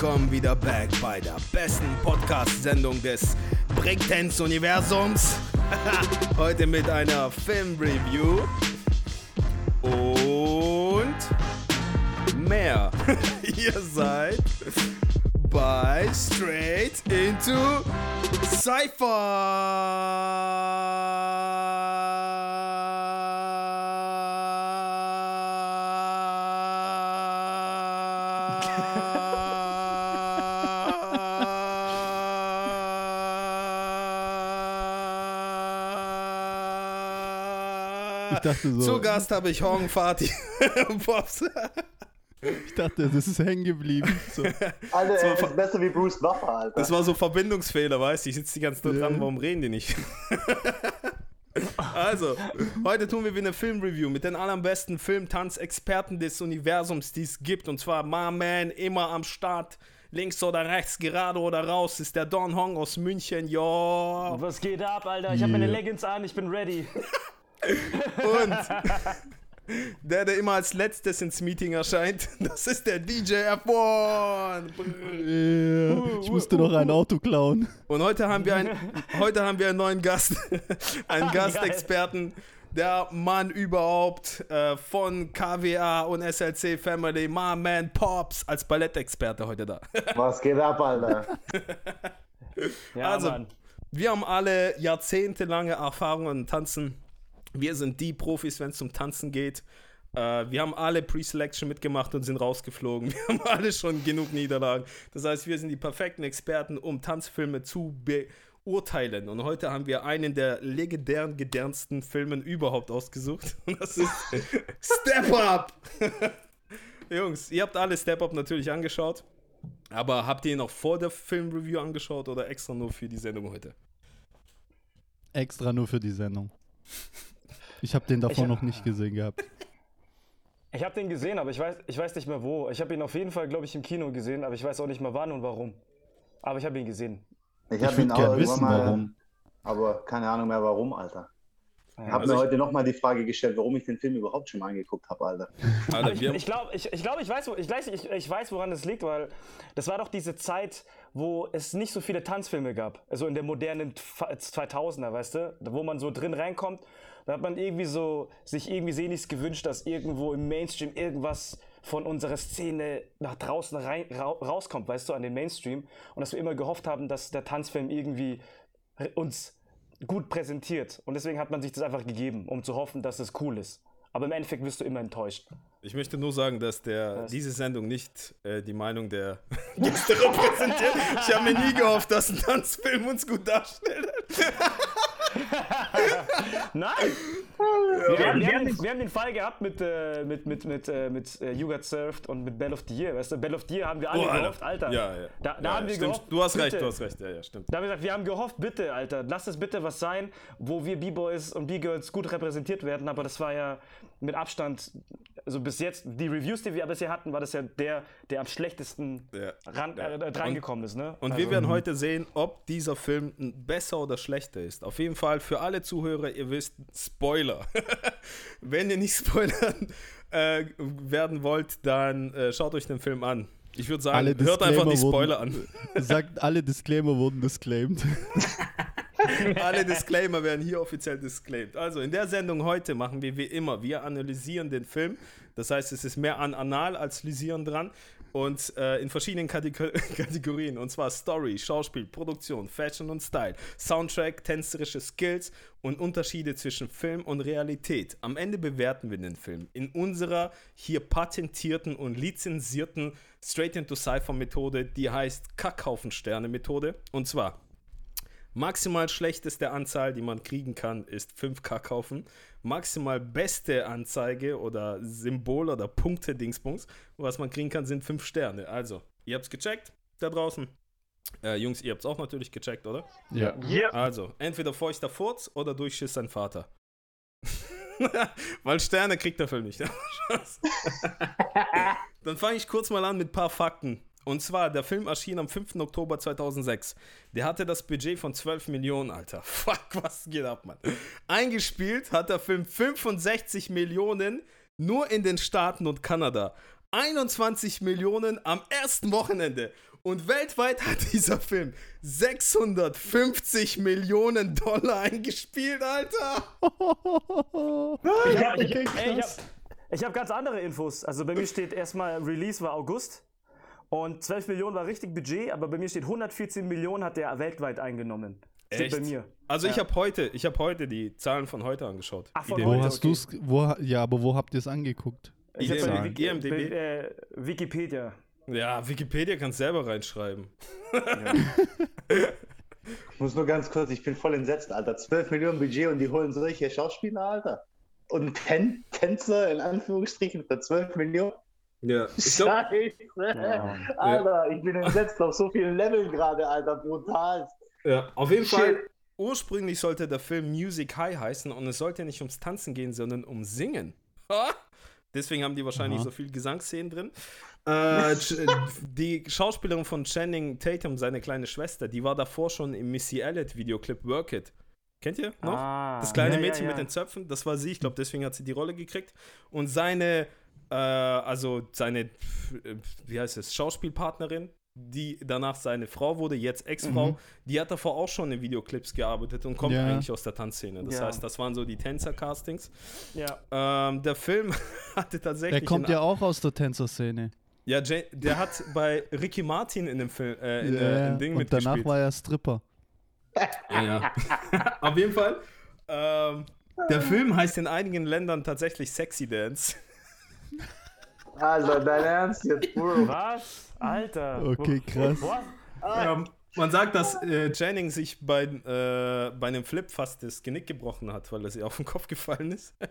Willkommen wieder back bei der besten Podcast-Sendung des Breakdance-Universums. Heute mit einer Film-Review und mehr. Ihr seid bei Straight into Cypher. Ich dachte so. Zu Gast habe ich Hong Fatih. Pops. Ich dachte, das ist hängen geblieben. So. Alter, er ver- ist besser wie Bruce Buffer, Alter. Das war so Verbindungsfehler, weißt du? Ich sitze die ganze Zeit dran, warum reden die nicht? also, heute tun wir wieder eine Filmreview mit den allerbesten Film-Tanz-Experten des Universums, die es gibt. Und zwar My Man, immer am Start. Links oder rechts, gerade oder raus, ist der Don Hong aus München. Ja. Was geht ab, Alter? Ich hab meine Yeah. Leggings an, ich bin ready. Und der, der immer als letztes ins Meeting erscheint, das ist der DJ F1. Ja, ich musste noch ein Auto klauen. Und heute haben wir einen, heute haben wir einen neuen Gast, einen Gastexperten, der Mann überhaupt äh, von KWA und SLC Family, My Man Pops, als Ballettexperte heute da. Was geht ab, Alter? Ja, Also, Mann. Wir haben alle jahrzehntelange Erfahrungen im Tanzen. Wir sind die Profis, wenn es um Tanzen geht. Äh, wir haben alle Pre-Selection mitgemacht und sind rausgeflogen. Wir haben alle schon genug Niederlagen. Das heißt, wir sind die perfekten Experten, um Tanzfilme zu beurteilen. Und heute haben wir einen der legendären, gedernsten Filmen überhaupt ausgesucht. Und das ist Step Up! Jungs, ihr habt alle Step Up natürlich angeschaut. Aber habt ihr ihn auch vor der Filmreview angeschaut oder extra nur für die Sendung heute? Extra nur für die Sendung. Ich habe den davor Ich- noch nicht gesehen gehabt. Ich hab den gesehen, aber ich weiß, ich weiß nicht mehr wo. Ich habe ihn auf jeden Fall, glaube ich, im Kino gesehen, aber ich weiß auch nicht mehr wann und warum. Aber ich habe ihn gesehen. Ich Ich hab ihn auch wissen, mal, warum. aber keine Ahnung mehr warum, Alter. Ich habe Also mir ich- heute nochmal die Frage gestellt, warum ich den Film überhaupt schon mal angeguckt habe, Alter. Alter, ich, ich glaube, ich, ich, glaub, ich, weiß, ich, weiß- ich, ich weiß, woran es liegt, weil das war doch diese Zeit, wo es nicht so viele Tanzfilme gab. Also in der modernen F- 2000er, weißt du? Wo man so drin reinkommt. Da hat man irgendwie so, sich irgendwie sehnlichst gewünscht, dass irgendwo im Mainstream irgendwas von unserer Szene nach draußen rein, ra rauskommt, weißt du, an den Mainstream. Und dass wir immer gehofft haben, dass der Tanzfilm irgendwie uns gut präsentiert. Und deswegen hat man sich das einfach gegeben, um zu hoffen, dass es cool ist. Aber im Endeffekt wirst du immer enttäuscht. Ich möchte nur sagen, dass der, Was? diese Sendung nicht äh, die Meinung der Gäste repräsentiert. Ich habe mir nie gehofft, dass ein Tanzfilm uns gut darstellt. Nein! wir, haben, wir, haben den, wir haben den Fall gehabt mit, äh, mit, mit, mit, äh, mit äh, You Got Served und mit Bell of the Year. Weißt du, Bell of the Year haben wir alle Oh, Alter. gehofft, Alter. Ja, ja. Da, da ja, haben wir stimmt. gehofft. Du hast recht, bitte. du hast recht. Ja, ja, stimmt. Da haben wir gesagt, wir haben gehofft, bitte, Alter, lass es bitte was sein, wo wir B-Boys und B-Girls gut repräsentiert werden. Aber das war ja mit Abstand, also bis jetzt, die Reviews, die wir bisher hatten, war das ja der, der am schlechtesten Ja, ran, ja. äh, drangekommen ist. Ne? Und also, wir werden heute sehen, ob dieser Film besser oder schlechter ist. Auf jeden Fall für alle Zuhörer, ihr wisst, Spoiler. Wenn ihr nicht spoilern äh, werden wollt, dann äh, schaut euch den Film an. Ich würde sagen, hört einfach die Spoiler an. Sagt, alle Disclaimer wurden disclaimed. Alle Disclaimer werden hier offiziell disclaimed. Also in der Sendung heute machen wir wie immer, wir analysieren den Film. Das heißt, es ist mehr an Anal als Lysieren dran. Und äh, in verschiedenen Kategor Kategorien. Und zwar Story, Schauspiel, Produktion, Fashion und Style, Soundtrack, tänzerische Skills und Unterschiede zwischen Film und Realität. Am Ende bewerten wir den Film in unserer hier patentierten und lizenzierten Straight into Cypher Methode, die heißt Kackhaufen-Sterne-Methode. Und zwar Maximal schlechteste Anzahl, die man kriegen kann, ist 5K kaufen. Maximal beste Anzeige oder Symbol oder Punkte Dingsbums, was man kriegen kann, sind 5 Sterne. Also, ihr habt's gecheckt da draußen. Äh, Jungs, ihr habt's auch natürlich gecheckt, oder? ja. Also, entweder feuchter Furz oder Durchschiss sein Vater. Weil Sterne kriegt der Film nicht. Dann fange ich kurz mal an mit ein paar Fakten. Und zwar, der Film erschien am 5. Oktober 2006. Der hatte das Budget von 12 Millionen, Alter. Fuck, was geht ab, Mann? Eingespielt hat der Film 65 Millionen nur in den Staaten und Kanada. 21 Millionen am ersten Wochenende. Und weltweit hat dieser Film 650 Millionen Dollar eingespielt, Alter. Ich habe hab, hab ganz andere Infos. Also bei mir steht erstmal, Release war August. Und 12 Millionen war richtig Budget, aber bei mir steht 114 Millionen hat der weltweit eingenommen. Steht bei mir. Also ich Ja. habe heute, ich habe heute die Zahlen von heute angeschaut. Ach, von. Wo heute, hast okay. du's, wo, ja, aber wo habt ihr es angeguckt? Ich hab bei. Wiki, IMDb. bei, äh, Wikipedia. Ja, Wikipedia kannst selber reinschreiben. Ich muss nur ganz kurz, ich bin voll entsetzt, Alter. 12 Millionen Budget und die holen solche Schauspieler, Alter. Und Ten Tänzer in Anführungsstrichen für 12 Millionen. Ja, ich glaube, Scheiße. Ja. Alter, ich bin entsetzt auf so vielen Leveln gerade, Alter. Brutal. ja, auf jeden Shit. Fall. Ursprünglich sollte der Film Music High heißen und es sollte nicht ums Tanzen gehen, sondern um Singen. Ha? Deswegen haben die wahrscheinlich Aha. so viel Gesangsszenen drin. Äh, die Schauspielerin von Channing Tatum, seine kleine Schwester, die war davor schon im Missy Elliott Videoclip Work It. Kennt ihr noch? Ah, Das kleine ja, ja, Mädchen ja. mit den Zöpfen, das war sie. Ich glaube, deswegen hat sie die Rolle gekriegt. Und seine, äh, also seine, äh, wie heißt es, Schauspielpartnerin, die danach seine Frau wurde, jetzt Ex-Frau, Mhm. die hat davor auch schon in Videoclips gearbeitet und kommt Ja. eigentlich aus der Tanzszene. Das Ja. heißt, das waren so die Tänzer-Castings. Ja. Ähm, der Film hatte tatsächlich. Der kommt in- ja auch aus der Tänzerszene. Ja, Jay, der hat bei Ricky Martin in dem Film, äh, in, Ja, äh, im Ding und danach war er Stripper. Ja, ja. Auf jeden Fall. Ähm, der Film heißt in einigen Ländern tatsächlich Sexy Dance. Alter, dein Ernst jetzt, Bro. Was? Alter. Okay, krass. Ähm, man sagt, dass äh, Jennings sich bei, äh, bei einem Flip fast das Genick gebrochen hat, weil er sie auf den Kopf gefallen ist.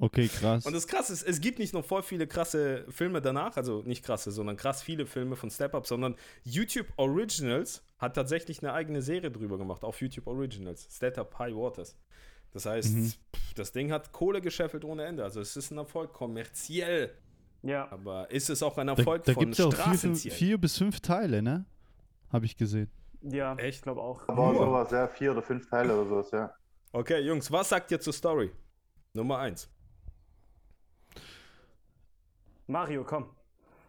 Okay, krass. Und das krasse ist, es gibt nicht noch voll viele krasse Filme danach, also nicht krasse, sondern krass viele Filme von Step Up, sondern YouTube Originals hat tatsächlich eine eigene Serie drüber gemacht, auf YouTube Originals. Step Up High Waters. Das heißt, Mhm. pff, das Ding hat Kohle gescheffelt ohne Ende. Also es ist ein Erfolg kommerziell, Ja. aber ist es auch ein da Erfolg da von gibt es ja auch vier, vier bis fünf Teile, ne? Habe ich gesehen. Ja, Echt? ich glaube auch. Aber sowas, ja, vier oder fünf Teile oder sowas, ja. Okay, Jungs, was sagt ihr zur Story? Nummer eins. Mario, komm.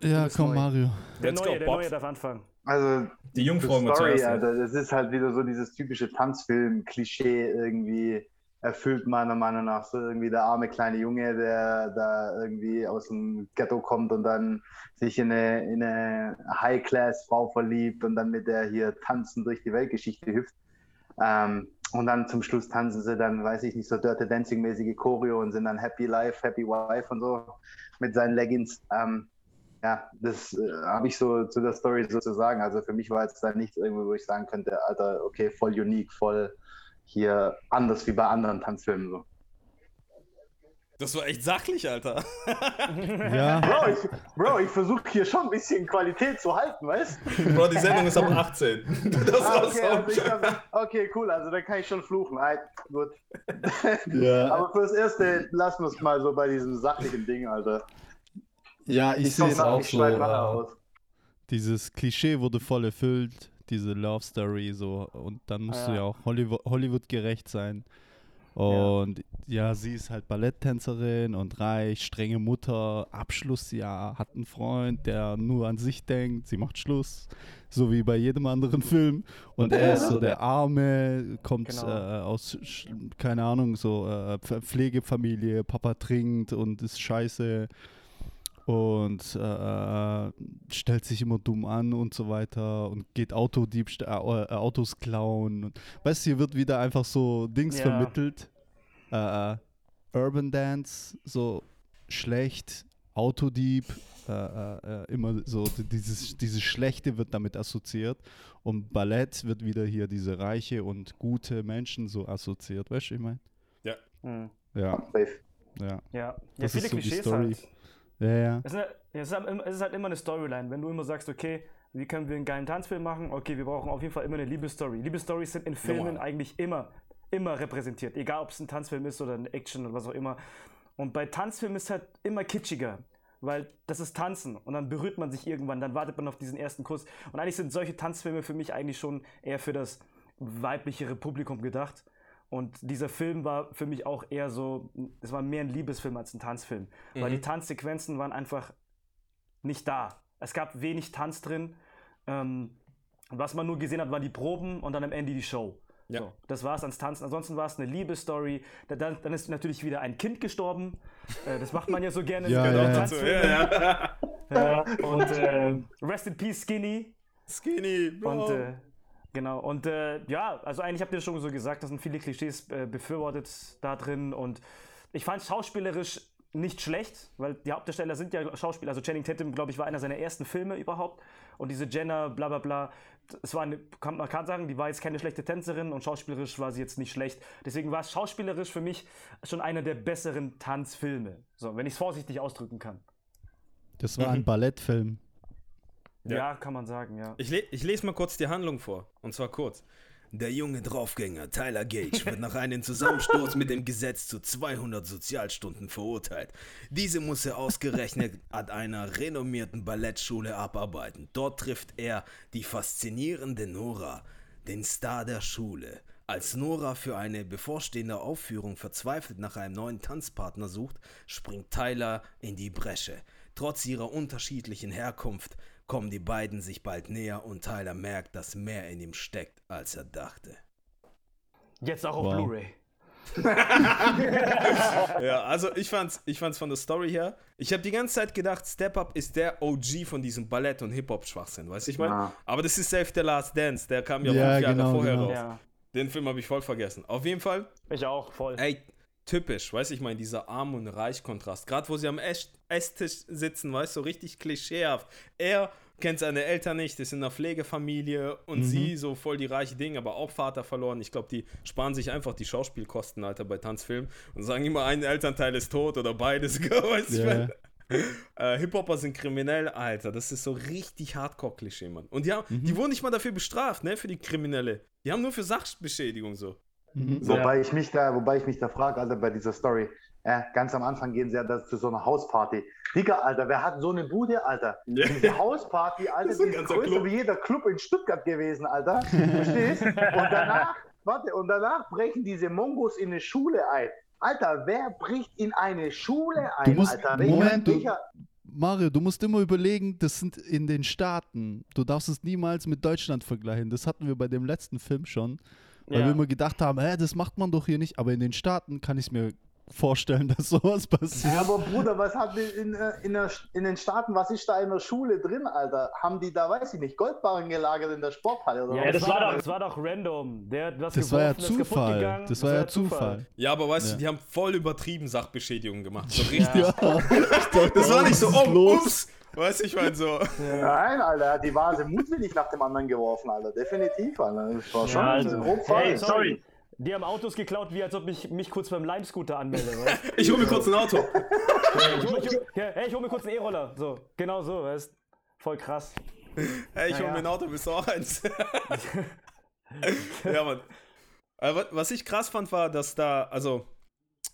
Ja, komm, neu. Mario. Der Let's neue, go, der neue darf anfangen. Also, Die Jungfrau Story, zuerst. ja. Alter, das ist halt wieder so dieses typische Tanzfilm-Klischee irgendwie erfüllt, meiner Meinung nach. So irgendwie der arme kleine Junge, der da irgendwie aus dem Ghetto kommt und dann sich in eine, in eine High-Class-Frau verliebt und dann mit der hier tanzen durch die Weltgeschichte hüpft. Ähm, und dann zum Schluss tanzen sie dann, weiß ich nicht, so Dirty Dancing-mäßige Choreo und sind dann Happy Life, Happy Wife und so mit seinen Leggings. Ähm, ja, das äh, habe ich so zu der Story sozusagen. Also für mich war jetzt da nichts irgendwo, wo ich sagen könnte, Alter, okay, voll unique, voll hier anders wie bei anderen Tanzfilmen. So. Das war echt sachlich, Alter. Ja, Bro, ich, Bro, ich versuche hier schon ein bisschen Qualität zu halten, weißt Bro, die Sendung ist ab 18. Du darfst Ah, okay, also ich kann, okay, cool, also dann kann ich schon fluchen. Alright, gut. ja, Aber fürs Erste lassen wir es mal so bei diesem sachlichen Ding, Alter. ja ich sehe es auch ich so. Dieses Klischee wurde voll erfüllt, diese Love Story so. Und dann musst du Ja. ja auch Hollywood, Hollywood gerecht sein. Und ja. sie ist halt Balletttänzerin und reich, strenge Mutter, Abschlussjahr, hat einen Freund, der nur an sich denkt, sie macht Schluss, so wie bei jedem anderen Film. Und er ist so der Arme, kommt Genau. äh, aus, keine Ahnung, so äh, Pf- Pflegefamilie, Papa trinkt und ist scheiße und äh, stellt sich immer dumm an und so weiter und geht Autodiebst äh, äh, Autos klauen. Und, weißt du, hier wird wieder einfach so Dings Ja. vermittelt. Äh, äh, Urban Dance, so schlecht, Autodieb, äh, äh, äh, immer so dieses, dieses Schlechte wird damit assoziiert. Und Ballett wird wieder hier diese reiche und gute Menschen so assoziiert. Weißt du, ich meine? Ja, Safe. ja. Ja, ja Das viele ist so die Klischees Story. halt. Ja, ja. Es ist, halt- es, ist halt, immer- es ist halt immer eine Storyline. Wenn du immer sagst, okay, wie können wir einen geilen Tanzfilm machen? Okay, wir brauchen auf jeden Fall immer eine Liebesstory. Liebesstories sind in Filmen Normal. eigentlich immer, immer repräsentiert. Egal, ob es ein Tanzfilm ist oder ein Action oder was auch immer. Und bei Tanzfilmen ist es halt immer kitschiger. Weil das ist Tanzen und dann berührt man sich irgendwann, dann wartet man auf diesen ersten Kuss. Und eigentlich sind solche Tanzfilme für mich eigentlich schon eher für das weiblichere Publikum gedacht. Und dieser Film war für mich auch eher so, es war mehr ein Liebesfilm als ein Tanzfilm. Weil die Tanzsequenzen waren einfach nicht da. Es gab wenig Tanz drin. Ähm, was man nur gesehen hat, waren die Proben und dann am Ende die Show. Ja. So, das war es ans Tanzen. Ansonsten war es eine Liebesstory. Da- Dann, dann ist natürlich wieder ein Kind gestorben. Äh, das macht man ja so gerne. ja, ja. Ja, und äh, Rest in Peace Skinny. Skinny, Bro. Und äh, genau, und äh, ja, also eigentlich habt ihr schon so gesagt, das sind viele Klischees äh, befürwortet da drin und ich fand schauspielerisch nicht schlecht, weil die Hauptdarsteller sind ja Schauspieler. Also Channing Tatum, glaube ich, war einer seiner ersten Filme überhaupt. Und diese Jenna, bla bla bla, es war eine, kann, man kann sagen, die war jetzt keine schlechte Tänzerin und schauspielerisch war sie jetzt nicht schlecht. Deswegen war es schauspielerisch für mich schon einer der besseren Tanzfilme. So, wenn ich es vorsichtig ausdrücken kann. Das war Mhm. ein Ballettfilm. Ja. Ja, kann man sagen, ja. Ich, le ich lese mal kurz die Handlung vor. Und zwar kurz. Der junge Draufgänger Tyler Gage wird nach einem Zusammensturz mit dem Gesetz zu 200 Sozialstunden verurteilt. Diese muss er ausgerechnet an einer renommierten Ballettschule abarbeiten. Dort trifft er die faszinierende Nora, den Star der Schule. Als Nora für eine bevorstehende Aufführung verzweifelt nach einem neuen Tanzpartner sucht, springt Tyler in die Bresche. Trotz ihrer unterschiedlichen Herkunft kommen die beiden sich bald näher und Tyler merkt, dass mehr in ihm steckt, als er dachte. Jetzt auch auf Wow. Blu-ray. Ja, also ich fand's, ich fand's von der Story her. Ich habe die ganze Zeit gedacht, Step Up ist der OG von diesem Ballett- und Hip-Hop-Schwachsinn, weißt du, ich meine? Ja. Aber das ist Save the Last Dance, der kam ja, Ja, fünf Jahre genau, vorher genau. raus. Ja, Den Film habe ich voll vergessen. Auf jeden Fall, ich auch, voll. ey, typisch, weißt du, ich meine, dieser Arm- und Reich-Kontrast. Gerade wo sie am Ess Esstisch sitzen, weißt du, so richtig klischeehaft. Er kennt seine Eltern nicht, ist in einer Pflegefamilie und sie so voll die reiche Dinge, aber auch Vater verloren. Ich glaube, die sparen sich einfach die Schauspielkosten, Alter, bei Tanzfilmen und sagen immer, ein Elternteil ist tot oder beides. weißt du, meine? Äh, Hip-Hopper sind kriminell, Alter. Das ist so richtig Hardcore-Klischee, Mann. Und die, haben, die wurden nicht mal dafür bestraft, ne, für die Kriminelle. Die haben nur für Sachbeschädigung so. Mhm. Wobei ich mich da, wobei ich mich da frage, Alter, bei dieser Story. Äh, ganz am Anfang gehen sie ja da zu so einer Hausparty. Digga, Alter, wer hat so eine Bude, Alter? Ja. Diese Hausparty, Alter, Das ist die ist größer Club. wie jeder Club in Stuttgart gewesen, Alter. Verstehst? Und danach, warte, und danach brechen diese Mongos in eine Schule ein. Alter, wer bricht in eine Schule ein, musst- Alter? Moment, du- Mario, du musst immer überlegen, das sind in den Staaten. Du darfst es niemals mit Deutschland vergleichen. Das hatten wir bei dem letzten Film schon. Weil Ja. wir immer gedacht haben, hä, das macht man doch hier nicht. Aber in den Staaten kann ich es mir vorstellen, dass sowas passiert. Ja, aber Bruder, was hat in, äh, in, der, in den Staaten, was ist da in der Schule drin, Alter? Haben die da, weiß ich nicht, Goldbarren gelagert in der Sporthalle oder Ja, was? das war, doch, das war doch random. Der hat was Das war ja Zufall. gegangen. Das war ja Zufall. Ja, aber weißt Ja. du, die haben voll übertrieben Sachbeschädigung gemacht. So Ja. richtig. Das war nicht so, oh, los? ups. Weißt du, ich meine so. Nein, Alter, er hat die Vase mutwillig nach dem anderen geworfen, Alter. Definitiv, Alter. Das war schon Ja, also, grob hey, falsch. sorry. Die haben Autos geklaut, wie als ob ich mich kurz beim Lime-Scooter anmelde. weißt? Ich hole mir kurz ein Auto. ich hol, ich, hol- ja, hey, ich hol mir kurz einen E-Roller. So, genau so, weißt Voll krass. Hey, ich hole Naja. mir ein Auto, bist du auch eins? ja, Mann. Aber was ich krass fand, war, dass da, also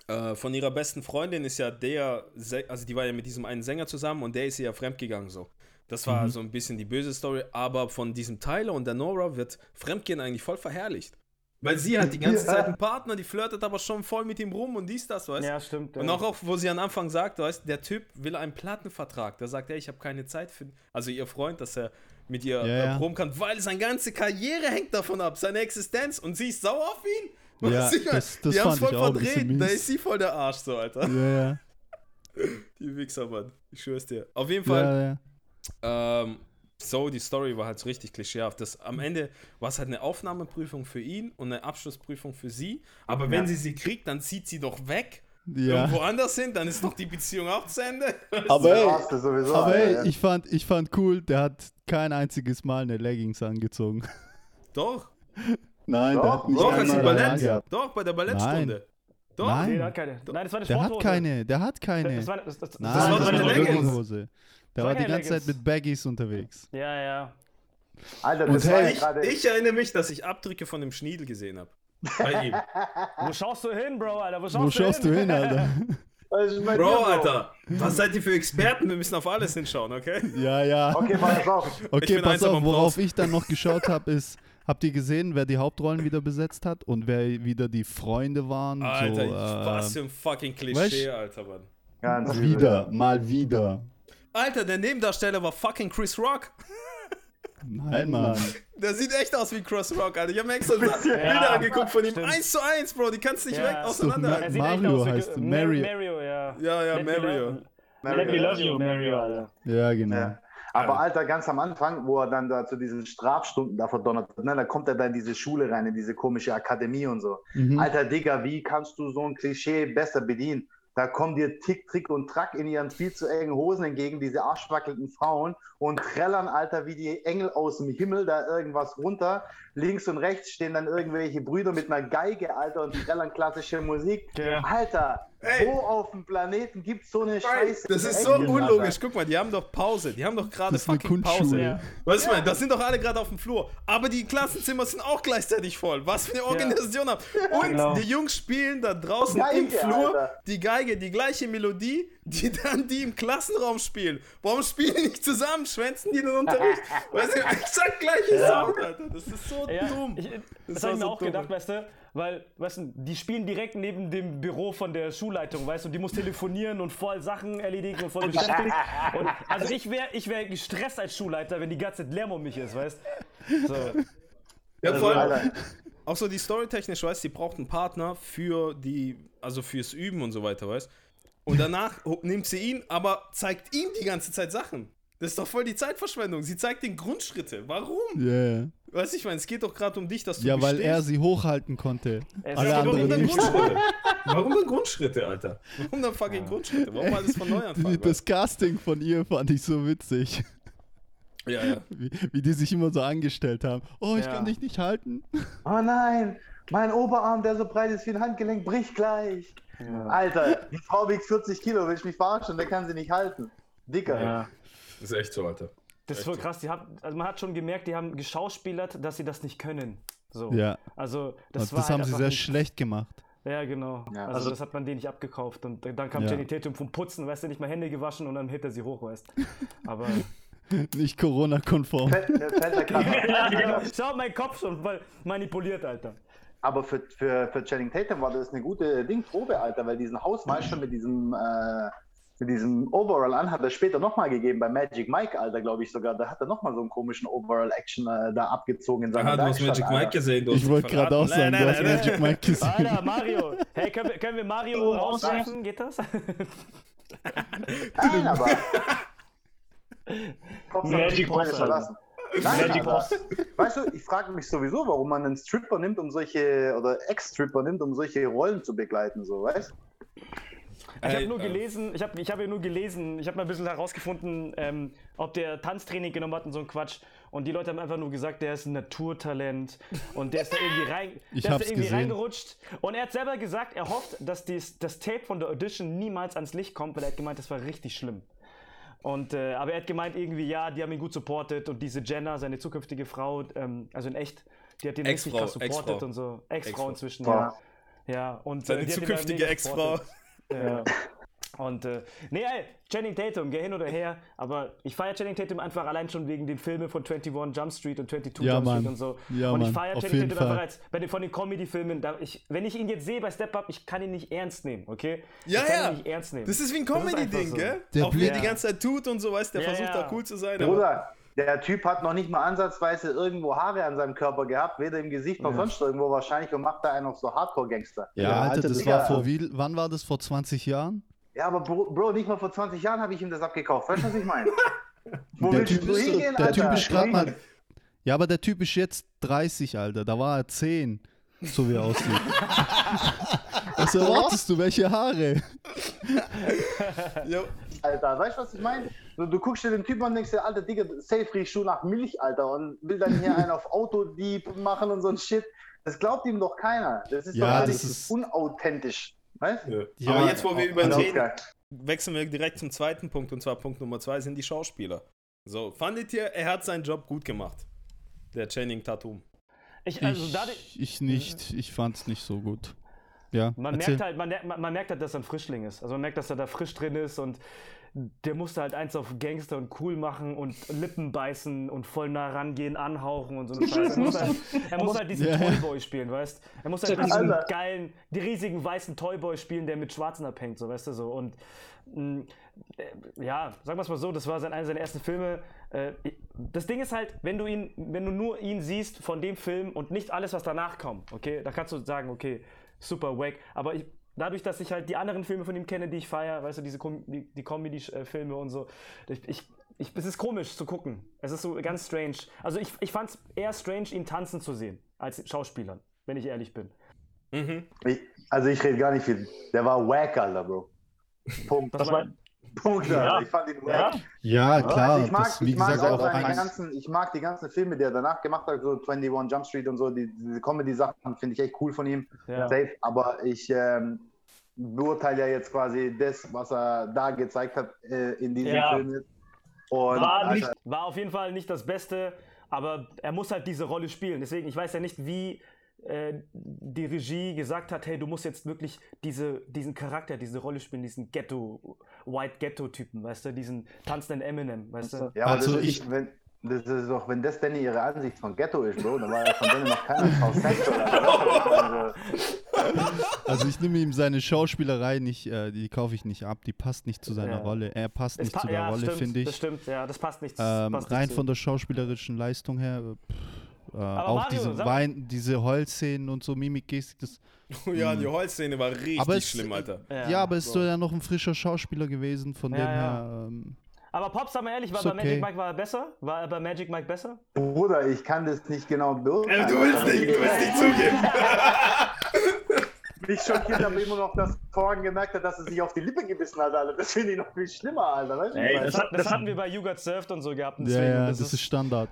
äh, von ihrer besten Freundin ist ja der, also die war ja mit diesem einen Sänger zusammen und der ist ihr ja fremdgegangen so. Das war so ein bisschen die böse Story, aber von diesem Tyler und der Nora wird Fremdgehen eigentlich voll verherrlicht. Weil sie hat die ganze Ja. Zeit einen Partner, die flirtet aber schon voll mit ihm rum und dies, das, weißt du? Ja, stimmt. Und auch, auch, wo sie am Anfang sagt, weißt, der Typ will einen Plattenvertrag. Der sagt, ey, ich habe keine Zeit für, also ihr Freund, dass er mit ihr Ja, äh, kann, weil seine ganze Karriere hängt davon ab, seine Existenz. Und sie ist sauer auf ihn. Weißt Ja, ich mein, das- das die haben's fand voll verdreht. Da ist sie voll der Arsch, so, Alter. Ja, ja. Die Wichser, Mann. Ich schwör's dir. Auf jeden Fall, ja, ja. ähm, so, die Story war halt so richtig klischeehaft. Das, am Ende war es halt eine Aufnahmeprüfung für ihn und eine Abschlussprüfung für sie. Aber wenn sie sie kriegt, dann zieht sie doch weg. ja. Irgendwo anders hin, dann ist doch die Beziehung auch zu Ende. Aber ey, sowieso, aber ey, ja. ich fand, ich fand cool, der hat kein einziges Mal eine Leggings angezogen. Doch. Nein, Doch, der hat nicht Doch, als nein, nein, Ballett. nein. Doch, bei der Ballettstunde. Doch. Nein. Nee, der hat keine. Nein, das war eine Der hat Sporthose. keine, der hat keine. Das war, das, das, Nein, das war das doch war eine eine Leggings. Jogginghose. Der war war die ganze Zeit mit Baggies unterwegs. Ja, ja. Alter, Und das war hey, ja Ich, gerade. ich erinnere mich, dass ich Abdrücke von dem Schniedel gesehen habe. Bei ihm. Wo schaust du hin, Bro, Alter? Wo schaust, Wo schaust du hin, Alter? Mit dir, Bro, Alter. Was seid ihr für Experten? Wir müssen auf alles hinschauen, okay? Ja, ja. Okay, pass auf. Okay, pass auf, worauf ich dann noch geschaut habe, ist, habt ihr gesehen, wer die Hauptrollen wieder besetzt hat und wer wieder die Freunde waren? Alter, so, was äh, für ein fucking weißt Klischee, du- Alter, Mann. Ganz übel. wieder, mal wieder. Alter, der Nebendarsteller war fucking Chris Rock. Nein, Mann. Der sieht echt aus wie Chris Rock, Alter. Ich hab mir extra Bilder angeguckt von ihm. stimmt. Eins zu eins, Bro. Die kannst du nicht Ja. weg auseinanderhalten. Er sieht echt Mario heißt Ma- Mario. Mario, ja. Ja, ja, Mario. Let me love you, Mario, Alter. Ja, genau. Ja. Aber Alter, ganz am Anfang, wo er dann da zu diesen Strafstunden da verdonnert wird, ne, da kommt er dann in diese Schule rein, in diese komische Akademie und so. Mhm. Alter Digga, wie kannst du so ein Klischee besser bedienen? Da kommen dir Tick, Trick und Track in ihren viel zu engen Hosen entgegen, diese arschwackelnden Frauen und trällern, Alter, wie die Engel aus dem Himmel da irgendwas runter. Links und rechts stehen dann irgendwelche Brüder mit einer Geige, Alter, und trällern klassische Musik. Ja. Alter, Ey. wo auf dem Planeten gibt's so eine Scheiße? Das ist so unlogisch. Guck mal, die haben doch Pause. Die haben doch gerade Das ist eine fucking Pause. Ja. Weißt du, mein, das sind doch alle gerade auf dem Flur. Aber die Klassenzimmer sind auch gleichzeitig voll. Was für eine Organisation haben. Und Genau. die Jungs spielen da draußen Geige, im Flur Alter. die Geige, die gleiche Melodie, die dann die im Klassenraum spielen. Warum spielen die nicht zusammen? Schwänzen die den Unterricht? Weißt du, exakt gleiche Sound, Alter. Das ist so Ja, dumm. ich, Das das habe ich mir so auch dumm. gedacht, weißt du, weil, weißt du, die spielen direkt neben dem Büro von der Schulleitung, weißt du, und die muss telefonieren und voll Sachen erledigen und voll beschäftigt. Und, also ich wäre ich wär gestresst als Schulleiter, wenn die ganze Zeit Lärm um mich ist, weißt du? So. Ja, Also, Alter, auch so die storytechnisch, weißt die braucht einen Partner für die, also fürs Üben und so weiter, weißt Und danach nimmt sie ihn, aber zeigt ihm die ganze Zeit Sachen. Das ist doch voll die Zeitverschwendung. Sie zeigt den Grundschritte. Warum? Ja. Weißt du, ich meine, es geht doch gerade um dich, dass du Ja, weil bestehst. er sie hochhalten konnte. Es Alle um anderen dann nicht. Grundschritte? Warum dann Grundschritte, Alter? Warum dann fucking Grundschritte? Warum alles von neu anfangen? Das Casting von ihr fand ich so witzig. ja, ja. Wie, wie die sich immer so angestellt haben. Oh, ich Ja. kann dich nicht halten. Oh nein, mein Oberarm, der so breit ist wie ein Handgelenk, bricht gleich. Alter, die Frau wiegt 40 Kilo, will ich mich verarschen, der kann sie nicht halten. Dicker. Ja. Das ist echt so, Alter. Das ist voll krass. Die hat, also man hat schon gemerkt, die haben geschauspielert, dass sie das nicht können. So. Ja. Also Das, das, war das halt haben sie einfach sehr nicht- schlecht gemacht. Ja, genau. Ja, also, also- das hat man denen nicht abgekauft. Und dann kam Ja. Jenny Tatum vom Putzen, weißt du, nicht mal Hände gewaschen und dann hält er sie hoch, weißt Aber. Nicht Corona-konform. Ja, genau. Schau, mein Kopf schon manipuliert, Alter. Aber für, für, für Channing Tatum war das eine gute Dingprobe, Alter, weil diesen Hausmeister mit diesem, äh, mit diesem Overall an hat er später nochmal gegeben bei Magic Mike, Alter, glaube ich sogar. Da hat er nochmal so einen komischen Overall-Action äh, da abgezogen in seiner Aha, du hast Magic. Mike gesehen. Du Ich wollte gerade auch sagen, Nein, du nein, hast nein, Magic Mike gesehen. Alter, Mario. Hey, können wir, können wir Mario rauswerfen? Geht das? Nein, aber. Magic Boss, verlassen. Nein. Boss. Weißt du, ich frage mich sowieso, warum man einen Stripper nimmt, um solche, oder Ex-Stripper nimmt, um solche Rollen zu begleiten, so, weißt Ich habe nur äh, gelesen, ich habe ich hab ja nur gelesen, ich habe mal ein bisschen herausgefunden, ähm, ob der Tanztraining genommen hat und so ein Quatsch. Und die Leute haben einfach nur gesagt, der ist ein Naturtalent und der ist da irgendwie, rein, Ich der ist da irgendwie reingerutscht. Und er hat selber gesagt, er hofft, dass dies, das Tape von der Audition niemals ans Licht kommt, weil er hat gemeint, das war richtig schlimm. Und, äh, aber er hat gemeint irgendwie, ja, die haben ihn gut supportet und diese Jenna, seine zukünftige Frau, ähm, also in echt, die hat ihn richtig Ex-Frau, krass supportet Ex-Frau. und so. Ex-Frau Ex-Frau. inzwischen, Ja. ja. Ja, und äh, Seine da zukünftige Ex-Frau. Ja. Und äh, nee, ey, Channing Tatum, geh hin oder her, aber ich feiere Channing Tatum einfach allein schon wegen den Filmen von 21 Jump Street und 22 Ja, Jump Mann. Street und so. Ja, und ich feiere Channing Tatum einfach Fall. als bei den, von den Comedy-Filmen, da ich, wenn ich ihn jetzt sehe bei Step Up, ich kann ihn nicht ernst nehmen, okay? Ja, ich kann ja. ihn nicht ernst nehmen. Das ist wie ein einfach Comedy-Ding, so. gell? Der Auch wie er die ganze Zeit tut und so, weißt der Ja, versucht ja. da cool zu sein. aber- Bruder, der Typ hat noch nicht mal ansatzweise irgendwo Haare an seinem Körper gehabt, weder im Gesicht noch sonst irgendwo wahrscheinlich und macht da einen auf so Hardcore-Gangster. Ja, Ja, Alter, das war vor wie, wann war das? Vor 20 Jahren? Ja, aber Bro, Bro, nicht mal vor 20 Jahren habe ich ihm das abgekauft. Weißt du, was ich meine? Wo Der willst Typ du ist, hingehen, der Alter? typ ist gerade mal. Ja, aber der Typ ist jetzt 30, Alter. Da war er 10, so wie er aussieht. Was erwartest du? Welche Haare? Ja, Alter, weißt du, was ich meine? Du, du guckst dir den Typen an und denkst dir, Alter, Digga, safe riechst du nach Milch, Alter, und will dann hier einen auf Autodieb machen und so ein Shit. Das glaubt ihm doch keiner. Das ist Ja, doch das alles ist- unauthentisch. Weißt du? Ja, aber jetzt, wo wir über Genau, wechseln wir direkt zum zweiten Punkt und zwar Punkt Nummer zwei sind die Schauspieler. So, fandet ihr, er hat seinen Job gut gemacht? Der Channing Tatum. ich, also dadurch, Ich, ich nicht. Ich fand's nicht so gut. Ja, Man erzähl. merkt halt, man, man, man merkt halt, dass er ein Frischling ist. Also man merkt, dass er da frisch drin ist und der musste halt eins auf Gangster und cool machen und Lippen beißen und voll nah rangehen, anhauchen und so eine Scheiße. Er muss halt, er muss halt diesen ja. Toyboy spielen, weißt Er muss halt diesen Alter. geilen, die riesigen weißen Toyboy spielen, der mit Schwarzen abhängt, so weißt du so. Und mh, äh, ja, sagen wir es mal so, das war sein, einer seiner ersten Filme. Äh, das Ding ist halt, wenn du ihn, wenn du nur ihn siehst von dem Film und nicht alles, was danach kommt, okay, da kannst du sagen, okay, super wack. Aber ich, dadurch, dass ich halt die anderen Filme von ihm kenne, die ich feiere, weißt du, diese Com die, die Comedy-Filme und so, ich, ich, ich, es ist komisch zu gucken. Es ist so ganz strange. Also ich, ich fand es eher strange, ihn tanzen zu sehen, als Schauspieler, wenn ich ehrlich bin. Mhm. Ich, also ich rede gar nicht viel. Der war wack, Alter, Bro. Punkt. Das war, Punkt, Ja. Ich fand ihn Ja. Ja, klar. Also ich, mag, das, wie ich, mag gesagt, auch auch seine eins. ganzen, ich mag die ganzen Filme, die er danach gemacht hat, so 21 Jump Street und so, die, diese Comedy-Sachen finde ich echt cool von ihm. Ja. Safe, aber ich ähm, beurteile ja jetzt quasi das, was er da gezeigt hat äh, in diesem Ja. Film. Und War, nicht, war auf jeden Fall nicht das Beste, aber er muss halt diese Rolle spielen. Deswegen, ich weiß ja nicht, wie äh, die Regie gesagt hat, hey, du musst jetzt wirklich diese, diesen Charakter, diese Rolle spielen, diesen Ghetto, White Ghetto-Typen, weißt du, diesen tanzenden Eminem, weißt du? ja, aber Also das ist, ich- wenn, das ist doch, wenn das Danny ihre Ansicht von Ghetto ist, Bro, dann war ja von denen noch keiner transsexual. Also, Also ich nehme ihm seine Schauspielerei nicht, äh, die kaufe ich nicht ab, die passt nicht zu seiner Ja. Rolle. Er passt Es nicht pa- zu der ja, Rolle, finde Das ich. stimmt, ja, das passt nicht. Ähm, passt rein nicht von der schauspielerischen Leistung her, pff, äh, auch Mario, diese sag- Wein, diese Heulszenen und so Mimikgestik, das ja, die Holzszene war richtig Aber es- schlimm, Alter. Ja, aber es ist so ja noch ein frischer Schauspieler gewesen, von Ja, dem ja. her. Ähm, Aber Pops, sag mal ehrlich, war Ist bei okay. Magic Mike war er besser? War er bei Magic Mike besser? Bruder, ich kann das nicht genau beurteilen. du willst nicht, du willst nicht zugeben. Mich schockiert aber immer noch, dass Vorhin gemerkt hat, dass er sich auf die Lippe gebissen hat, Alter. Das finde ich noch viel schlimmer, Alter. Weißt du, Ey, das, das hatten wir bei You Got Surfed und so gehabt. ja, ja, das, ist Standard.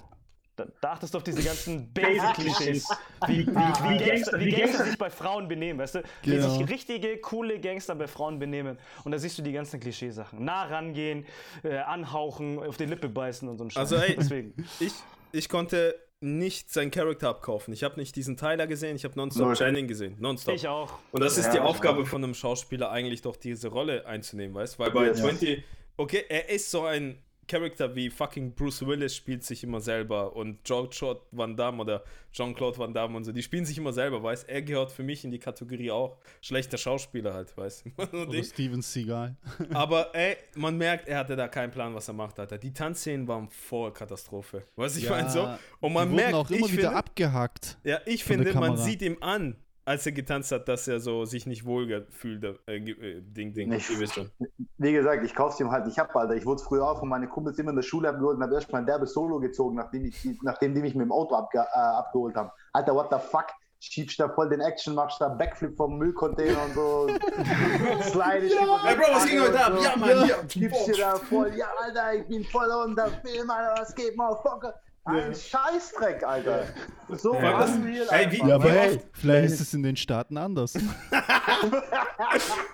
Da, da achtest du auf diese ganzen Basic-Klischees. Wie, wie, wie, Gangster, wie Gangster sich bei Frauen benehmen, weißt du? Wie Genau. sich richtige, coole Gangster bei Frauen benehmen. Und da siehst du die ganzen Klischeesachen. Nah rangehen, äh, anhauchen, auf die Lippe beißen und so ein Scheiß. Also, ey, Deswegen. Ich, ich konnte nicht seinen Charakter abkaufen. Ich habe nicht diesen Tyler gesehen, ich habe Nonstop Null. Channing gesehen. Nonstop. Ich auch. Und das ist Ja, die Aufgabe von einem Schauspieler, eigentlich doch diese Rolle einzunehmen, weißt du? Weil bei Ja. 20, okay, er ist so ein Charakter wie fucking Bruce Willis spielt sich immer selber und Jean-Claude Van Damme oder Jean-Claude Van Damme und so, die spielen sich immer selber, weißt Er gehört für mich in die Kategorie auch schlechter Schauspieler halt, weißt du? Oder. Steven Seagal. Aber ey, man merkt, er hatte da keinen Plan, was er macht, Alter. Die Tanzszenen waren voll Katastrophe. Weißt du, ich Ja, meine so? Und man die merkt, auch immer wieder finde, abgehackt. ja, ich finde, man sieht ihm an, als er getanzt hat, dass er so sich nicht wohl gefühlt äh, ge- äh, Ding, Ding. Schon. Wie gesagt, ich kauf's ihm halt nicht ab, Alter. Ich wurde früher auch von meinen Kumpels immer in der Schule abgeholt und habe erstmal ein derbes Solo gezogen, nachdem, ich, die- nachdem die mich mit dem Auto abge äh, abgeholt haben. Alter, what the fuck? Schiebst da voll den Action, machst da Backflip vom Müllcontainer und so. Slide ich die Ey, Bro, was ging heute ab? so. Ja, Mann, hier. Gibst dir da voll, ja, Alter, ich bin voll unter Film, Alter, was geht, Motherfucker? Ein Scheißdreck, Alter. So Ja, das- unreal ey, wie-. Ja, aber Wie hey, oft- vielleicht ist es in den Staaten anders.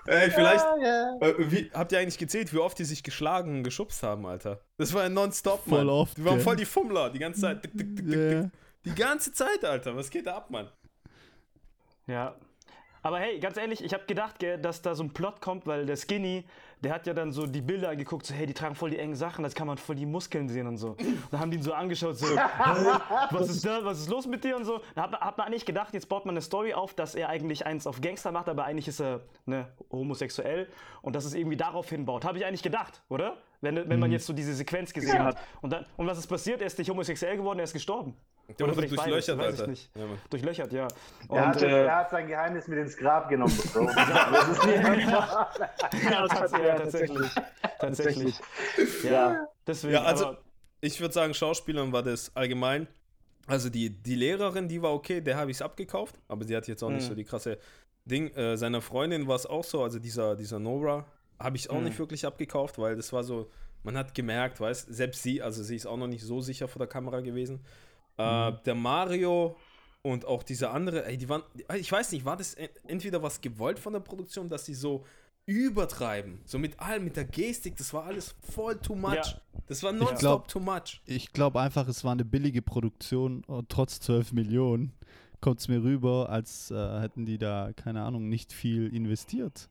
Ey, vielleicht. Ja, ja. Äh, wie, habt ihr eigentlich gezählt, wie oft die sich geschlagen und geschubst haben, Alter? Das war ja nonstop, Voll Mann. oft, Die waren gell? voll die Fummler, die ganze Zeit. Tick, Ja. tick. Die ganze Zeit, Alter. Was geht da ab, Mann? Ja. Aber hey, ganz ehrlich, ich habe gedacht, gell, dass da so ein Plot kommt, weil der Skinny, der hat ja dann so die Bilder angeguckt, so hey, die tragen voll die engen Sachen, das kann man voll die Muskeln sehen und so. Und dann haben die ihn so angeschaut, so, was ist da, was ist los mit dir und so. Da hat, man- hat man eigentlich gedacht, jetzt baut man eine Story auf, dass er eigentlich eins auf Gangster macht, aber eigentlich ist er ne, homosexuell und dass es irgendwie darauf hinbaut. Habe ich eigentlich gedacht, oder? Wenn, wenn Mhm. man jetzt so diese Sequenz gesehen hat. Und, dann, und was ist passiert? Er ist nicht homosexuell geworden, er ist gestorben. Der wurde durchlöchert, weiß ich Alter. nicht. Ja. Durchlöchert, ja. Er, hat, Und, äh, er hat sein Geheimnis mit ins Grab genommen, Bro. Das ist nicht einfach. Ja, tats ja, tatsächlich. Tatsächlich. Ja, deswegen. Ja, also- aber, Ich würde sagen, Schauspielern war das allgemein. Also die, die Lehrerin, die war okay, der habe ich es abgekauft, aber sie hat jetzt auch nicht Mhm. so die krasse Ding. Äh, seiner Freundin war es auch so, also dieser, dieser Nora, habe ich auch Mhm. nicht wirklich abgekauft, weil das war so, man hat gemerkt, weißt selbst sie, also sie ist auch noch nicht so sicher vor der Kamera gewesen. Äh, der Mario und auch diese andere, ey, die waren, ich weiß nicht, war das en- entweder was gewollt von der Produktion, dass sie so übertreiben, so mit allem, mit der Gestik, das war alles voll too much. Ja. Das war nonstop too much. Ich glaube einfach, es war eine billige Produktion und trotz 12 Millionen kommt es mir rüber, als äh, hätten die da, keine Ahnung, nicht viel investiert.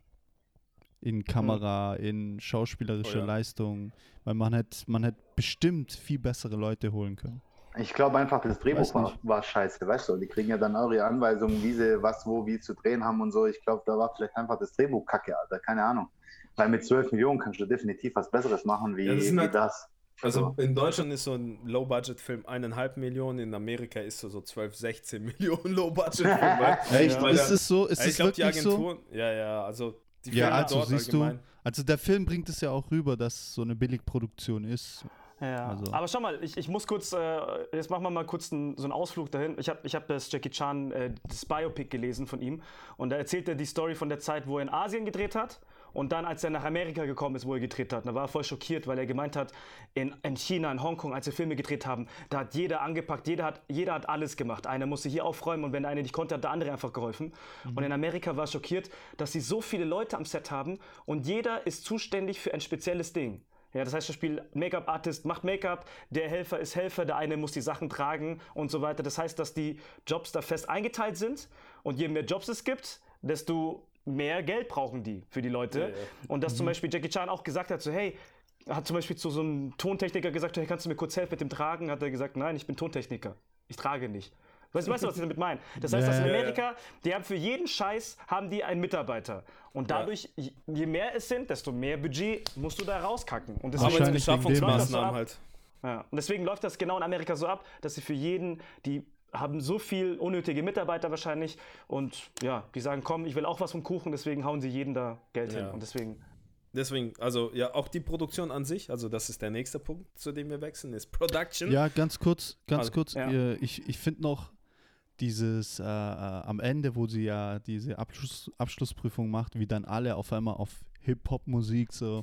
In Kamera, in schauspielerische Oh ja. Leistung. Weil man hätte man hätt bestimmt viel bessere Leute holen können. Ich glaube einfach, das Drehbuch war, war scheiße, weißt du? Die kriegen ja dann eure Anweisungen, wie sie was, wo, wie zu drehen haben und so. Ich glaube, da war vielleicht einfach das Drehbuch kacke, Alter. Keine Ahnung. Weil mit 12 Millionen kannst du definitiv was Besseres machen wie, Ja, das wie halt- das. Also in Deutschland ist so ein Low-Budget-Film eineinhalb Millionen, in Amerika ist so, so 12, 16 Millionen Low-Budget-Film. Echt? Weil Ist es so? Ist Ja, ich es glaube, die wirklich so? Agenturen, ja, ja, also die Ja, Filme also dort siehst allgemein. du, also der Film bringt es ja auch rüber, dass es so eine Billigproduktion ist. Ja, Also- aber schau mal, ich, ich muss kurz, äh, jetzt machen wir mal kurz einen, so einen Ausflug dahin. Ich habe ich hab das Jackie Chan, äh, das Biopic gelesen von ihm und da erzählt er die Story von der Zeit, wo er in Asien gedreht hat und dann, als er nach Amerika gekommen ist, wo er gedreht hat. Da war er voll schockiert, weil er gemeint hat, in, in China, in Hongkong, als wir Filme gedreht haben, da hat jeder angepackt, jeder hat, jeder hat alles gemacht. Einer musste hier aufräumen und wenn der eine nicht konnte, hat der andere einfach geholfen. Und in Amerika war er schockiert, dass sie so viele Leute am Set haben und jeder ist zuständig für ein spezielles Ding. Ja, das heißt, zum Beispiel Make-up-Artist macht Make-up, der Helfer ist Helfer, der eine muss die Sachen tragen und so weiter. Das heißt, dass die Jobs da fest eingeteilt sind und je mehr Jobs es gibt, desto mehr Geld brauchen die für die Leute. Ja, ja. Und dass zum Beispiel Jackie Chan auch gesagt hat, so hey, hat zum Beispiel zu so einem Tontechniker gesagt, hey, kannst du mir kurz helfen mit dem Tragen? Hat er gesagt, nein, ich bin Tontechniker, ich trage nicht. Weißt, du, weißt du, was ich damit meine? Das heißt, Ja, dass in. Amerika, die haben für jeden Scheiß haben die einen Mitarbeiter. Und dadurch, je mehr es sind, desto mehr Budget musst du da rauskacken. Und deswegen, Wahrscheinlich wegen ab. halt. ja. Und deswegen läuft das genau in Amerika so ab, dass sie für jeden, die haben so viel unnötige Mitarbeiter wahrscheinlich und ja, die sagen, komm, ich will auch was vom Kuchen, deswegen hauen sie jeden da Geld hin. Ja. Und deswegen, Deswegen, also ja, auch die Produktion an sich, also das ist der nächste Punkt, zu dem wir wechseln, ist Production. Ja, ganz kurz, ganz Also, kurz. ja. Ich, ich finde noch dieses äh, äh, am Ende, wo sie ja diese Abschluss, Abschlussprüfung macht, wie dann alle auf einmal auf Hip-Hop-Musik so,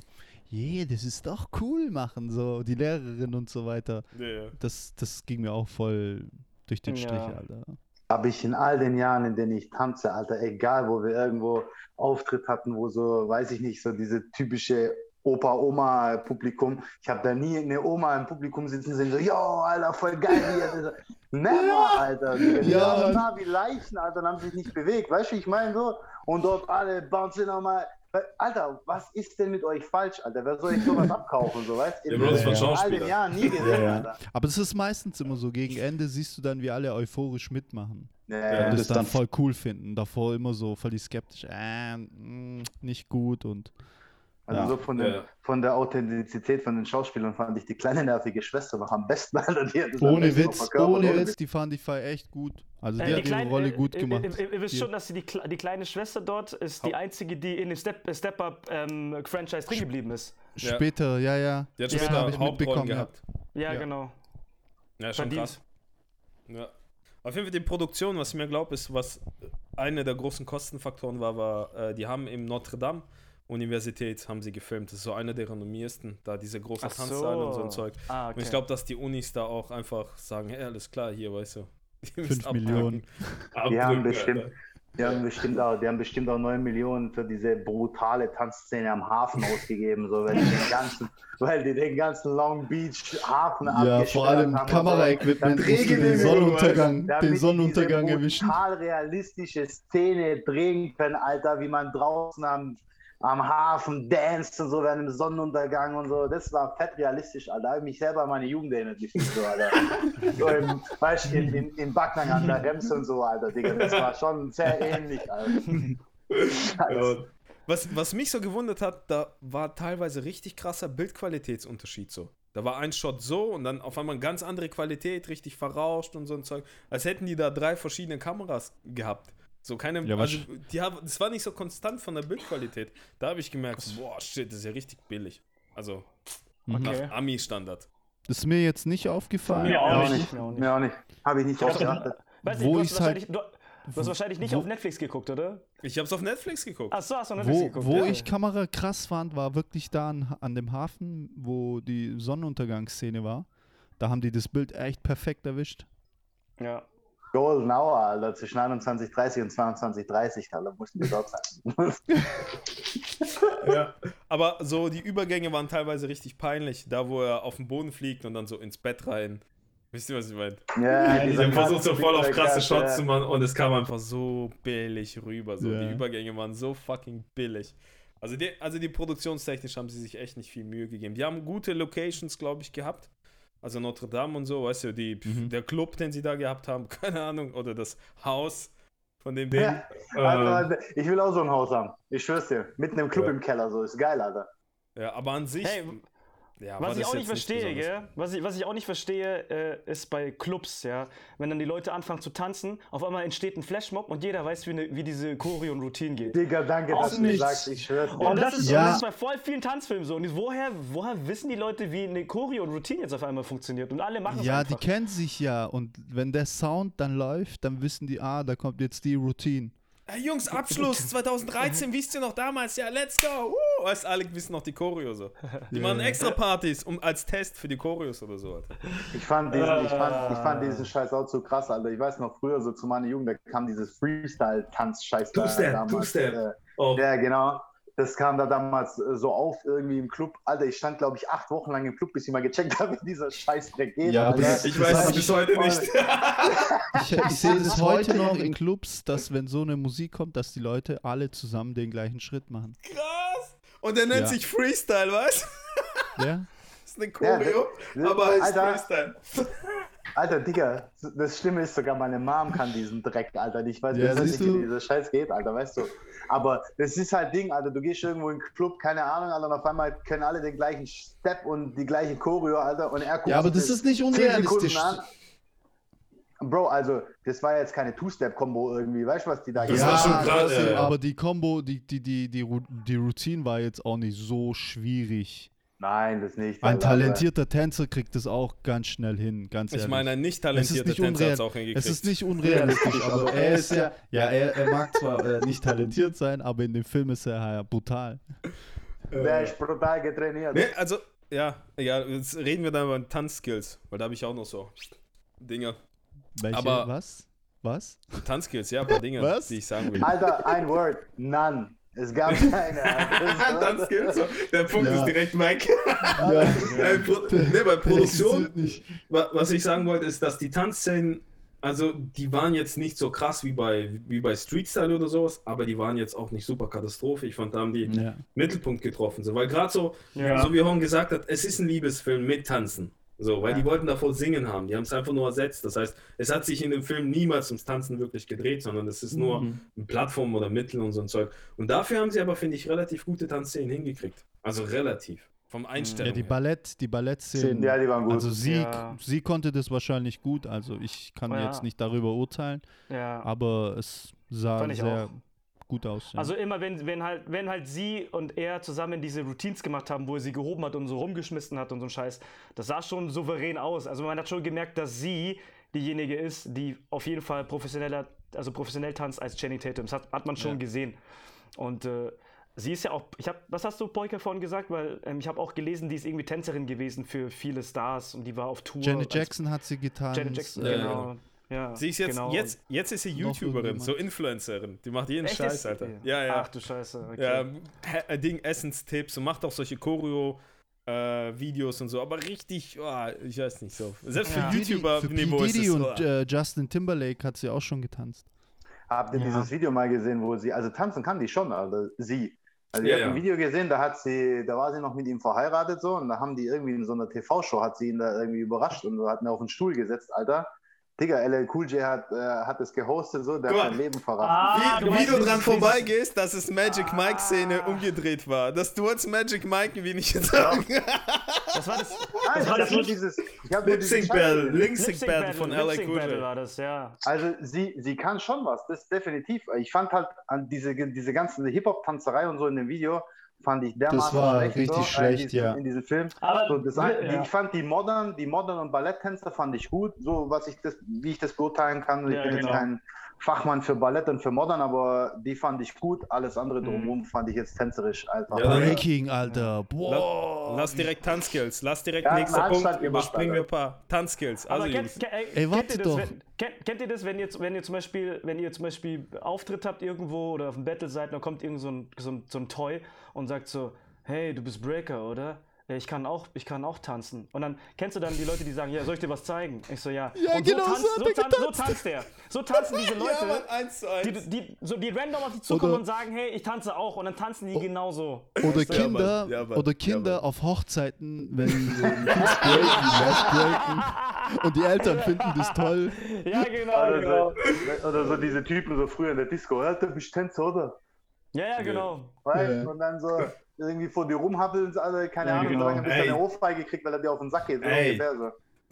yeah, das ist doch cool machen, so die Lehrerin und so weiter. Ja, ja. Das, das ging mir auch voll durch den Ja. Strich, Alter. Habe ich in all den Jahren, in denen ich tanze, Alter, egal wo wir irgendwo Auftritt hatten, wo so, weiß ich nicht, so diese typische Opa-Oma-Publikum, ich habe da nie eine Oma im Publikum sitzen sehen, so, yo, Alter, voll geil. wie ihr das-" Never, Alter. Die Ja, waren nah wie Leichen, Alter, und haben sich nicht bewegt. Weißt du, wie ich meine so? Und dort alle bouncen nochmal. Alter, was ist denn mit euch falsch, Alter? Wer soll ich sowas abkaufen, so, weißt du? Ist von In all den Jahren nie gesehen, Alter. Aber es ist meistens immer so, gegen Ende siehst du dann, wie alle euphorisch mitmachen. Ja, und ja, das dann dann voll cool finden. Davor immer so voll die skeptisch, äh, mh, nicht gut und Also Ja. so von, den, Ja. von der Authentizität von den Schauspielern fand ich die kleine nervige Schwester noch am besten, Alter. Die hat das am ohne Witz, ohne Witz, die fand ich echt gut. Also die Äh, hat ihre Rolle gut äh, gemacht. Ihr, ihr, ihr wisst Die- schon, dass die, die kleine Schwester dort ist die einzige, die in dem Step- Step-Up-Franchise drin geblieben ist. Ja. Später, ja, ja. Die hat Ja, später hab ich Hauptrollen mitbekommen, ja. gehabt. Ja, Ja. genau. Ja, schon Verdient. krass. Ja. Auf jeden Fall die Produktion, was ich mir glaube, ist, was eine der großen Kostenfaktoren war, war, äh, die haben im Notre Dame Universität haben sie gefilmt. Das ist so eine der renommiersten, da diese großen Ach so. Tanzsaale und so ein Zeug. Ah, Und okay. ich glaube, dass die Unis da auch einfach sagen, hey, alles klar, hier, weißt du. ihr müsst Fünf Millionen. Die haben Abdrücken, bestimmt, Alter. die haben bestimmt auch, die haben bestimmt auch 9 Millionen für diese brutale Tanzszene am Hafen ausgegeben, so weil die den ganzen, weil die den ganzen Long Beach Hafen Ja, vor allem haben und Kameraequipment, so. den Sonnenuntergang, damit den die Sonnenuntergang diese erwischen. brutal realistische Szene drehen können, Alter, wie man draußen am, am Hafen danced und so während dem Sonnenuntergang und so. Das war fett realistisch, Alter. Da habe ich mich selber an meine Jugend erinnert, gefühlt so, Alter. so im, weißt du, in, in, in Backnang an der Rems und so, Alter, Digga. Das war schon sehr ähnlich, Alter. Was, was mich so gewundert hat, da war teilweise richtig krasser Bildqualitätsunterschied so. Da war ein Shot so und dann auf einmal ganz andere Qualität, richtig verrauscht und so ein Zeug. Als hätten die da drei verschiedene Kameras gehabt. So keine, Ja, also die haben, das war nicht so konstant von der Bildqualität. Da habe ich gemerkt, boah, shit, das ist ja richtig billig. Also Mhm. Okay. nach Ami-Standard. Das ist mir jetzt nicht aufgefallen. Mir auch nicht. Mir auch nicht. Mir auch nicht. Habe ich nicht drauf geachtet. Weißt Wo hast halt- wahrscheinlich, du, du hast wahrscheinlich nicht wo- auf Netflix geguckt, oder? Ich habe es auf Netflix geguckt. Ach so, hast du auf Netflix Wo, geguckt. wo ja. ich Kamera krass fand, war wirklich da an, an dem Hafen, wo die Sonnenuntergangsszene war. Da haben die das Bild echt perfekt erwischt. Ja. Golden Hour, Alter, zwischen 21.30 und 22.30, Alter, mussten wir dort sein. Ja. Aber so die Übergänge waren teilweise richtig peinlich. Da, wo er auf den Boden fliegt und dann so ins Bett rein. Wisst ihr, was ich meine? Ja, Die dieser versucht, so voll auf krasse Shots ja. zu machen und es kam einfach so billig rüber. So. Ja. Die Übergänge waren so fucking billig. Also die, also die produktionstechnisch haben sie sich echt nicht viel Mühe gegeben. Die haben gute Locations, glaube ich, gehabt. Also Notre Dame und so, weißt du, die, Mhm. der Club, den sie da gehabt haben, keine Ahnung, oder das Haus von dem Ding. Ja, Alter, ich will auch so ein Haus haben. Ich schwör's dir. Mitten im Club Ja. im Keller, so ist geil, Alter. ja, aber an sich. Hey, ja, Was ich das auch nicht verstehe, gell? Was ich, was ich auch nicht verstehe, äh, ist bei Clubs, ja. Wenn dann die Leute anfangen zu tanzen, auf einmal entsteht ein Flashmob und jeder weiß, wie, ne, wie diese Choreo und Routine geht. Digga, danke, Auch dass du nichts. sagst. Ich schwör's dir. Und das, ist, Ja. das ist bei voll vielen Tanzfilmen so. Und woher, woher wissen die Leute, wie eine Choreo und Routine jetzt auf einmal funktioniert? Und alle machen es Ja, die kennen sich ja und wenn der Sound dann läuft, dann wissen die, ah, da kommt jetzt die Routine. Hey, Jungs, Abschluss 2013, wisst ihr noch damals? Ja, let's go. Uh, weißt, alle wissen noch die Choreo so. Die machen extra Partys um, als Test für die Choreos oder so. Alter. Ich fand, diesen, ich, fand, ich fand Ah. diesen Scheiß auch zu krass, Alter. Ich weiß noch früher, so zu meiner Jugend, da kam dieses Freestyle-Tanz-Scheiß Two-Step, damals. Two-Step. Äh, Oh. Ja, genau. Das kam da damals äh, so auf irgendwie im Club. Alter, ich stand, glaube ich, acht Wochen lang im Club, bis ich mal gecheckt habe, wie dieser Scheißdreck geht. Ja, das- Ich weiß es bis heute nicht. Ich, ich sehe das heute noch in Clubs, dass wenn so eine Musik kommt, dass die Leute alle zusammen den gleichen Schritt machen. Krass. Und der nennt Ja. sich Freestyle, weißt du? Ja? Das ist eine Choreo, Ja, aber heißt. Freestyle. Alter, Digga, das Schlimme ist sogar, meine Mom kann diesen Dreck, Alter. Ich weiß Ja, nicht, wie dieser Scheiß geht, Alter, weißt du. Aber das ist halt Ding, Alter. Du gehst irgendwo in den Club, keine Ahnung, Alter, und auf einmal können alle den gleichen Step und die gleiche Choreo, Alter. Und er guckt Ja, aber das ist nicht unrealistisch. Bro, also, das war jetzt keine Two-Step-Kombo irgendwie. Weißt du, was die da Das gemacht war schon haben? krass, trotzdem, ja. aber die Combo, die, die, die, die, die Routine war jetzt auch nicht so schwierig. Nein, das nicht. Ein talentierter Tänzer kriegt das auch ganz schnell hin, ganz ehrlich. Ich meine, ein nicht talentierter nicht, Tänzer hat es auch hingekriegt. es ist nicht unrealistisch, aber er ist ja, ja, er, er mag zwar äh, nicht talentiert sein, aber in dem Film ist er ja brutal. Der ist brutal getrainiert. Nee, also, ja, ja, jetzt reden wir dann über Tanzskills, weil da habe ich auch noch so Dinge. Welche, Aber- was? Was? Tanzskills, ja, ein paar Dinge, Was? die ich sagen will. Alter, ein Word. None. Es gab keine. Tanzskills, so. der Punkt Ja. ist direkt. Äh, Pro- nee, bei Produktion, was ich sagen wollte, ist, dass die Tanzszenen, also die waren jetzt nicht so krass wie bei, wie bei Street Style oder sowas, aber die waren jetzt auch nicht super Katastrophe. Ich fand, da haben die Ja. Mittelpunkt getroffen. So, weil gerade so, Ja. so wie Horn gesagt hat, es ist ein Liebesfilm mit Tanzen. So, weil Ja. die wollten davor singen haben. Die haben es einfach nur ersetzt. Das heißt, es hat sich in dem Film niemals ums Tanzen wirklich gedreht, sondern es ist nur Mhm. eine Plattform oder Mittel und so ein Zeug. Und dafür haben sie aber, finde ich, relativ gute Tanzszenen hingekriegt. Also relativ. Vom Einstellung. Ja, die. Ballett, die Ballettszenen. Ja, die waren gut. Also sie, Ja. sie konnte das wahrscheinlich gut, also ich kann Ja. jetzt nicht darüber urteilen, Ja. aber es sah sehr auch. Gut aus. Ja. Also immer, wenn, wenn, halt, wenn halt sie und er zusammen diese Routines gemacht haben, wo er sie gehoben hat und so rumgeschmissen hat und so ein Scheiß, das sah schon souverän aus. Also man hat schon gemerkt, dass sie diejenige ist, die auf jeden Fall professioneller, also professionell tanzt als Jenny Tatum. Das hat, hat man schon Ja. gesehen. Und äh, sie ist ja auch, ich habe, was hast du, Boyka, vorhin gesagt? Weil ähm, ich habe auch gelesen, die ist irgendwie Tänzerin gewesen für viele Stars und die war auf Tour. Janet Jackson hat sie getan. Janet Jackson, Ja, genau. Ja, Sie ist jetzt, genau. jetzt, jetzt ist sie YouTuberin, so Influencerin. Die macht jeden Echt Scheiß? Alter. Ja, ja. Ach du Scheiße. Okay. Ja, äh, Ding, Essenstipps und macht auch solche Choreo-Videos und so, aber richtig, oh, ich weiß nicht so. Selbst für Ja. YouTuber-Niveau ist es und oh. äh, Justin Timberlake hat sie auch schon getanzt. Habt ihr Ja. dieses Video mal gesehen, wo sie, also tanzen kann die schon, also sie. Also ich Ja, habe ein. Video gesehen, da hat sie, da war sie noch mit ihm verheiratet so und da haben die irgendwie in so einer TV-Show hat sie ihn da irgendwie überrascht und hat ihn auf den Stuhl gesetzt, Alter. Digga, LL Cool J hat, äh, hat es gehostet so, der Guck hat sein Leben verraten. Ah, Wie, du wie du dran vorbeigehst, dass es Magic Mike-Szene umgedreht war. Dass du als Magic Mike, wie nicht sagen. Das war das. Nein, ich war das nur nicht- dieses, Lip-Sync Battle. Lip-Sync Battle von LA Cool J. war das, ja. Also sie, sie kann schon was, das definitiv. Ich fand halt an diese, diese ganze Hip-Hop-Tanzerei und so in dem Video, fand ich dermaßen war schlecht richtig so, schlecht, in diesem, ja. In diesem Film. Aber So, das, ein- ja. Ich fand die Modern, die Modern und Balletttänzer fand ich gut, so was ich das, wie ich das beurteilen kann. Ich Ja, bin genau. jetzt kein Fachmann für Ballett und für Modern, aber die fand ich gut. Alles andere Mhm. drumherum fand ich jetzt tänzerisch einfach. Ja, Breaking, Alter. La Boah. lass direkt Tanzskills. Lass direkt Ja, nächster Punkt. Überspringen wir ein Alter. paar Tanzskills. Also, kennt, kennt, ey, kennt, warte ihr das, doch. wenn, kennt, kennt ihr das, wenn ihr, wenn ihr zum Beispiel, wenn ihr zum Beispiel Auftritt habt irgendwo oder auf dem Battle seid, dann kommt irgend so ein, so ein, so ein Toy und sagt so, hey, du bist Breaker, oder? Ja, ich kann auch, ich kann auch tanzen. Und dann kennst du dann die Leute, die sagen, ja, soll ich dir was zeigen? Ich so, ja. Ja, und genau so, tanzt, so hat so, er tanzt, so tanzt der. So tanzen diese Leute. Ja, Mann, eins zu eins. die, die, so, die random auf dich zukommen Oder- und sagen, hey, ich tanze auch. Und dann tanzen die genauso. Oder Ja, Kinder, Mann, ja, Mann, oder ja, Kinder Mann. auf Hochzeiten, wenn die Kids breaken, breaken. und die Eltern finden das toll. Ja, genau, Oder genau. so, oder so diese Typen so früher in der Disco, ja, du bist Tänzer, oder? Ja, ja, genau. Weißt? Ja. Und dann so irgendwie vor dir rumhappeln, alle, keine Ja, Ahnung, genau. solange bis er Ey. eine Ohrfeige kriegt, weil er dir auf den Sack geht. Ey. ungefähr so.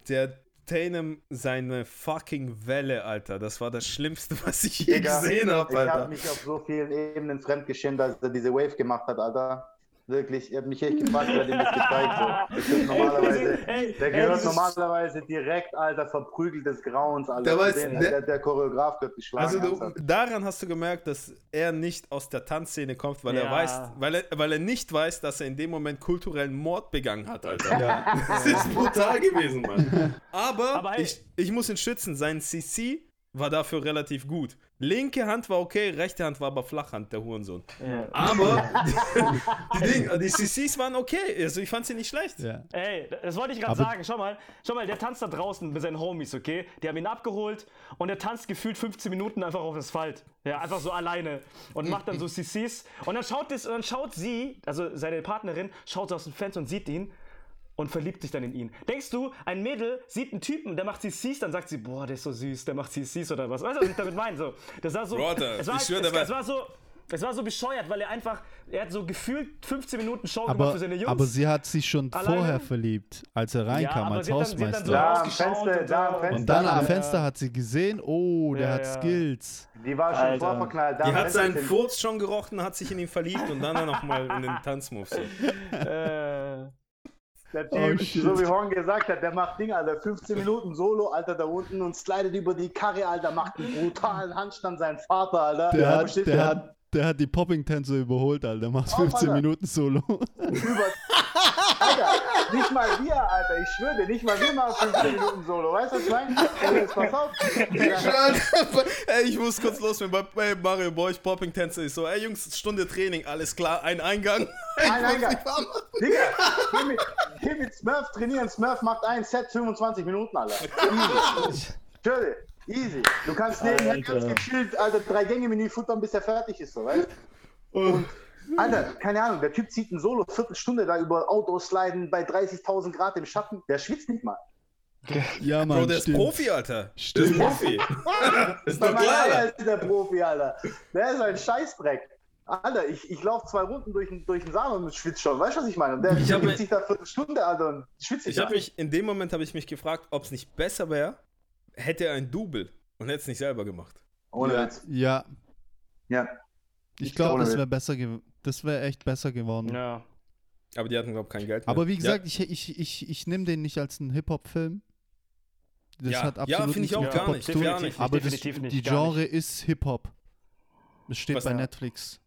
Der Tatum, seine fucking Welle, Alter. Das war das Schlimmste, was ich je Digga, gesehen habe, Ich habe Alter. mich auf so vielen Ebenen fremdgeschämt, als er diese Wave gemacht hat, Alter. Wirklich, ich habe mich echt gefragt, wer hat ihm das gezeigt. So. Das normalerweise, Ey, der ey, gehört dieses- normalerweise direkt, Alter, verprügelt des Grauens, Alter. Der weiß- Den- der- der, der Choreograf wird geschlagen. Also du, daran hast du gemerkt, dass er nicht aus der Tanzszene kommt, weil er Ja. weiß, weil er, weil er nicht weiß, dass er in dem Moment kulturellen Mord begangen hat, Alter. Das ist brutal gewesen, Mann. Aber, Aber hey- ich, ich muss ihn schützen, sein CC war dafür relativ gut. Linke Hand war okay, rechte Hand war aber Flachhand, der Hurensohn. Ja. Aber die, Ding, die CCs waren okay, also ich fand sie nicht schlecht. Ja. Ey, das wollte ich gerade sagen. Schau mal, schau mal, der tanzt da draußen mit seinen Homies, okay? Die haben ihn abgeholt und er tanzt gefühlt 15 Minuten einfach auf Asphalt. Ja, einfach so alleine und macht dann so CCs. Und dann schaut, das, und dann schaut sie, also seine Partnerin, schaut so aus dem Fenster und sieht ihn und verliebt sich dann in ihn. Denkst du, ein Mädel sieht einen Typen, der macht CCs, dann sagt sie, boah, der ist so süß, der macht CCs oder was? Weißt du, was ich damit meine? So, das war so, Brother, es war, ich schwör, es, der es war- war so, es war so bescheuert, weil er einfach, er hat so gefühlt 15 Minuten Show gemacht Aber, für seine Jungs. aber sie hat sich schon Alleine? vorher verliebt, als er reinkam aber als sie hat dann- sie dann Hausmeister. so Da Fenster, und da. Fenster. und dann am. Fenster hat sie gesehen, oh, der Ja, hat ja. Skills. Die war schon Alter. vorverknallt. Da Die hat seinen Furz schon gerochen, hat sich in ihn verliebt und dann nochmal in den Tanzmove. So. äh, Der Oh, Typ, shit. so wie Horn gesagt hat, der macht Ding, Alter, 15 Minuten Solo, Alter, da unten und slidet über die Karre, Alter, macht einen brutalen Handstand seinen Vater, Alter. Der, hat, Verstehst du? der, hat, der hat die Popping-Tänzer überholt, Alter. Macht Auf, 15 Alter. Minuten Solo. über. Alter, nicht mal wir, Alter, ich schwöre dir, nicht mal wir machen 15 Minuten Solo, weißt du, was ich meine? Ey, jetzt pass auf. ey, ich muss kurz los, wenn bei, Mario Boy Popping Tänzer ist so, ey Jungs, Stunde Training, alles klar, ein Eingang. Ich Ein Eingang. Digga, geh mit, geh mit Smurf trainieren, Smurf macht ein Set 25 Minuten, Alter. Easy. Schwöre dir, easy. Du kannst nebenher ganz gechillt, Alter, drei Gänge Menü futtern, bis er fertig ist, so, weißt du? Und, Alter, keine Ahnung, der Typ zieht ein Solo, Viertelstunde da über Autos sliden bei 30.000 Grad im Schatten, der schwitzt nicht mal. Ja, Mann, Bro, der ist stimmt. Profi, Alter. Der Stimmt. ist Profi. ist doch klar. Alter. ist der Profi, Alter. Der ist ein Scheißdreck. Alter, ich, ich laufe zwei Runden durch, den- durch den Saal und schwitze schon. Weißt du, was ich meine? Und der Ich gibt sich da Viertelstunde, Alter, und schwitzt Ich nicht habe mal. mich, in dem Moment habe ich mich gefragt, ob es nicht besser wäre, hätte er ein Double und hätte es nicht selber gemacht. Ohne Ja, Witz. ja, Ja. ich glaube, Ohne das wäre besser ge das wäre echt besser geworden. ja. Aber die hatten, glaube ich, kein Geld mehr. Aber wie Ja. gesagt, ich, ich, ich, ich nehme den nicht als einen Hip-Hop-Film. Das Ja, hat ja, absolut finde ich auch gar Hip-Hop nicht, zu tun. gar nicht. Aber das, Definitiv nicht, die Genre ist Hip-Hop. Das steht Was- bei Ja. Netflix.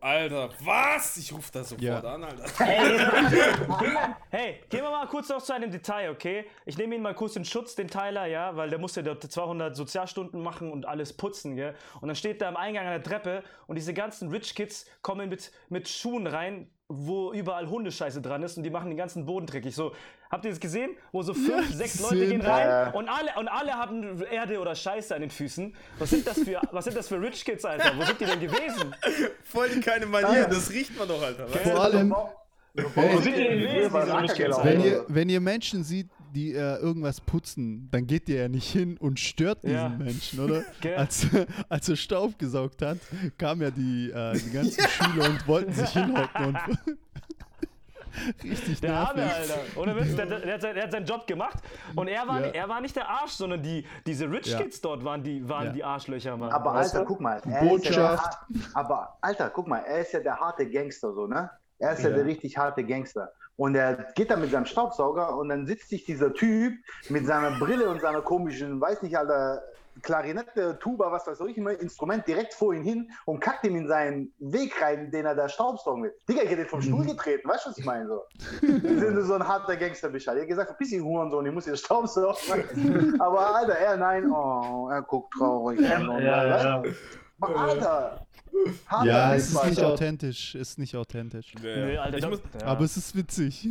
Alter, was? Ich rufe das sofort Ja. an, Alter. Hey, gehen wir mal kurz noch zu einem Detail, okay? Ich nehme ihn mal kurz in Schutz, den Tyler, ja, weil der musste dort 200 Sozialstunden machen und alles putzen, gell? Und dann steht er am Eingang an der Treppe und diese ganzen Rich Kids kommen mit, mit Schuhen rein, wo überall Hundescheiße dran ist und die machen den ganzen Boden dreckig. So, habt ihr das gesehen? Wo so fünf, sechs Leute gehen rein Ja. und alle, und alle haben Erde oder Scheiße an den Füßen. Was sind das für, was sind das für Rich Kids, Alter? Wo sind die denn gewesen? Voll die keine Manier, das riecht man doch, Alter. Vor allem, Wo sind die denn gewesen, diese Rich Kids, wenn Alter? ihr, wenn ihr Menschen seht, die äh, irgendwas putzen, dann geht ihr ja nicht hin und stört diesen Ja. Menschen, oder? Als, als er Staub gesaugt hat, kamen ja die, äh, die ganzen Schüler und wollten sich hinhocken und richtig Der Arme, nervig. Alter. Ohne Witz, der, der, der, hat der hat seinen Job gemacht und er war, Ja. nicht, er war nicht der Arsch, sondern die, diese Rich Ja. Kids dort waren die, waren Ja. die Arschlöcher, Mann. Aber Weißt Alter, du? guck mal. Er ist ja der, Botschaft. har- aber Alter, guck mal, er ist ja der harte Gangster, so, ne? Er ist ja, Ja. der richtig harte Gangster. Und er geht da mit seinem Staubsauger und dann sitzt sich dieser Typ mit seiner Brille und seiner komischen, weiß nicht, Alter, Klarinette, Tuba, was weiß ich immer, Instrument direkt vor ihn hin und kackt ihm in seinen Weg rein, den er da staubsaugen will. Digga, ich hätte den vom Stuhl getreten, weißt du, was ich meine? So. Wenn du so ein harter Gangster bist, halt. Er hat gesagt, verpiss dich, Hurensohn, ich muss hier staubsaugen. Aber Alter, er nein, oh, er guckt traurig. ja, ja. Aber Alter! Harter Ja, es ist nicht Alter. authentisch, ist nicht authentisch. Nee, ja. Alter, muss, ja. Aber es ist witzig.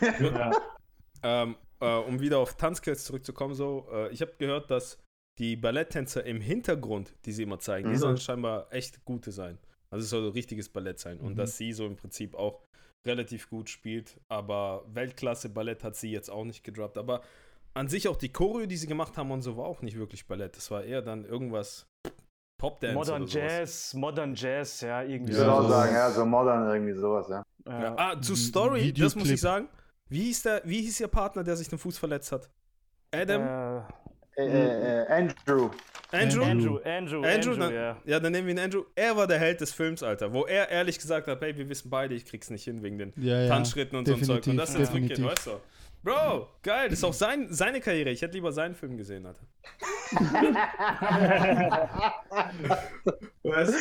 ja. ähm, äh, um wieder auf Tanzskills zurückzukommen, so, äh, ich habe gehört, dass die Balletttänzer im Hintergrund, die sie immer zeigen, die Mhm. sollen scheinbar echt gute sein. Also es soll so richtiges Ballett sein. Und Mhm. dass sie so im Prinzip auch relativ gut spielt. Aber Weltklasse Ballett hat sie jetzt auch nicht gedroppt. Aber an sich auch die Choreo, die sie gemacht haben und so, war auch nicht wirklich Ballett. Das war eher dann irgendwas Popdance Modern oder sowas. Jazz, Modern Jazz, ja, irgendwie Ich würde Ja, auch so- sagen, ja, so modern irgendwie sowas, ja. Ja. Ja, ah, zu Story, das muss ich Videoclip. sagen. Wie hieß, der, wie hieß ihr Partner, der sich den Fuß verletzt hat? Adam? Äh, Äh, äh, Andrew. Andrew? Andrew. Andrew, Andrew, Andrew, Andrew, dann, ja. ja, dann nehmen wir ihn Andrew. Er war der Held des Films, Alter. Wo er ehrlich gesagt hat, hey, wir wissen beide, ich krieg's nicht hin wegen den Ja, ja. Tanzschritten und so ein Zeug. Und definitiv, das ist zurückgeht, definitiv. weißt du? Bro, geil, das ist auch sein, seine Karriere. Ich hätte lieber seinen Film gesehen, Alter. weißt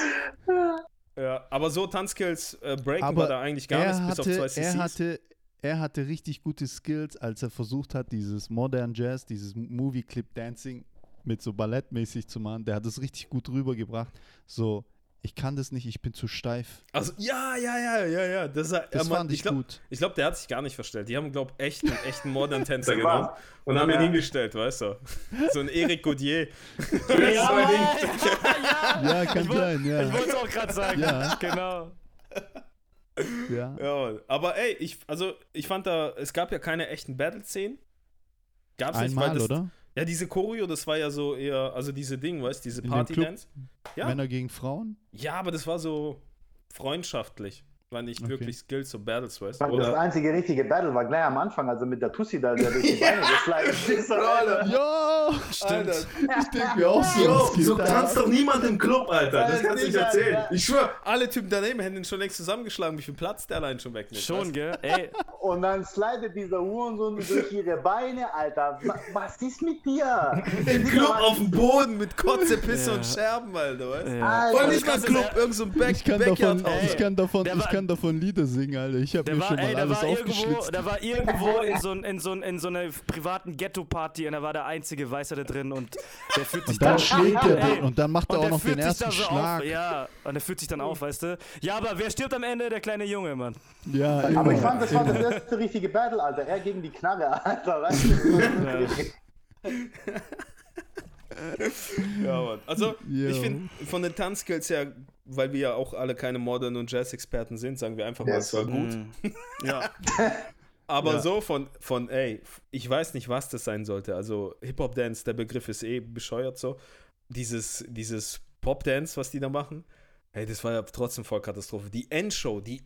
du? Ja, aber so Tanzskills, äh, Breaken Aber war da eigentlich gar nichts, bis auf hatte, zwei CCs. er hatte, er hatte richtig gute Skills, als er versucht hat, dieses Modern Jazz, dieses Movie Clip Dancing mit so ballettmäßig zu machen. Der hat es richtig gut rübergebracht. So, ich kann das nicht, ich bin zu steif. also, ja, ja, ja, ja, ja. Das, Das er- fand ich glaub, gut. Ich glaube, der hat sich gar nicht verstellt. Die haben, glaube ich, echt einen echten Modern Tänzer Das war's. genommen und haben ihn Ja. hingestellt, weißt du? So ein Eric Gaudier. Ja, ja, Ja, kann sein, ja. Ich wollte es auch gerade sagen. Ja. Genau. ja. Ja, aber ey, ich, also, ich fand da, es gab ja keine echten Battle-Szenen. Gab's nicht, weil Einmal, das, oder? Ja, diese Choreo, das war ja so eher, also diese Ding, weißt du, diese Party-Dance. Ja. Männer gegen Frauen? Ja, aber das war so freundschaftlich. War nicht Okay. wirklich Skills, so Battles, weißt du? Das Oder, einzige richtige Battle war gleich am Anfang, also mit der Tussi da, der durch die Beine geslidet ist. Alter. Ja! Alter. Ich denke mir auch so. Geht so tanzt doch niemand im Club, Alter. Das kannst du nicht erzählen. ja. Ich schwör, alle Typen daneben hätten ihn schon längst zusammengeschlagen, wie viel Platz der allein schon wegnimmt. Schon, gell? Ey, Und dann slidet dieser Hurensohn durch ihre Beine, Alter. Wa- Was ist mit dir? Im Club auf dem Boden mit Kotze, Pisse Ja. und Scherben, Alter, weißt du? ja. Voll Alter, nicht mal Club, irgend so ein Back Ich kann, davon, Backyard-Haus. ich, kann davon, ich war- kann davon Lieder singen, Alter. Ich habe mir war, schon ey, mal der alles war irgendwo, aufgeschlitzt. der war irgendwo in so, in, so, in so einer privaten Ghetto-Party und er war der einzige Weiße da drin und der fühlt sich Und dann schlägt er Ey, den und dann macht er auch noch den ersten da so Schlag. Auf, ja, und er fühlt sich dann auf, weißt du? Ja, aber wer stirbt am Ende? Der kleine Junge, Mann. Ja, Aber immer, ich fand, das war das erste richtige Battle, Alter. Er gegen die Knarre, Alter. Weißt du? Ja, Mann. Also, Jo. ich finde, von den Tanzskills her, weil wir ja auch alle keine Modern- und Jazz-Experten sind, sagen wir einfach mal, Ja, es war so. gut. Mm. Ja. Aber Ja. so von, von, ey, ich weiß nicht, was das sein sollte. Also, Hip-Hop-Dance, der Begriff ist eh bescheuert so. Dieses, dieses Pop-Dance, was die da machen, hey, das war ja trotzdem voll Katastrophe. Die Endshow, die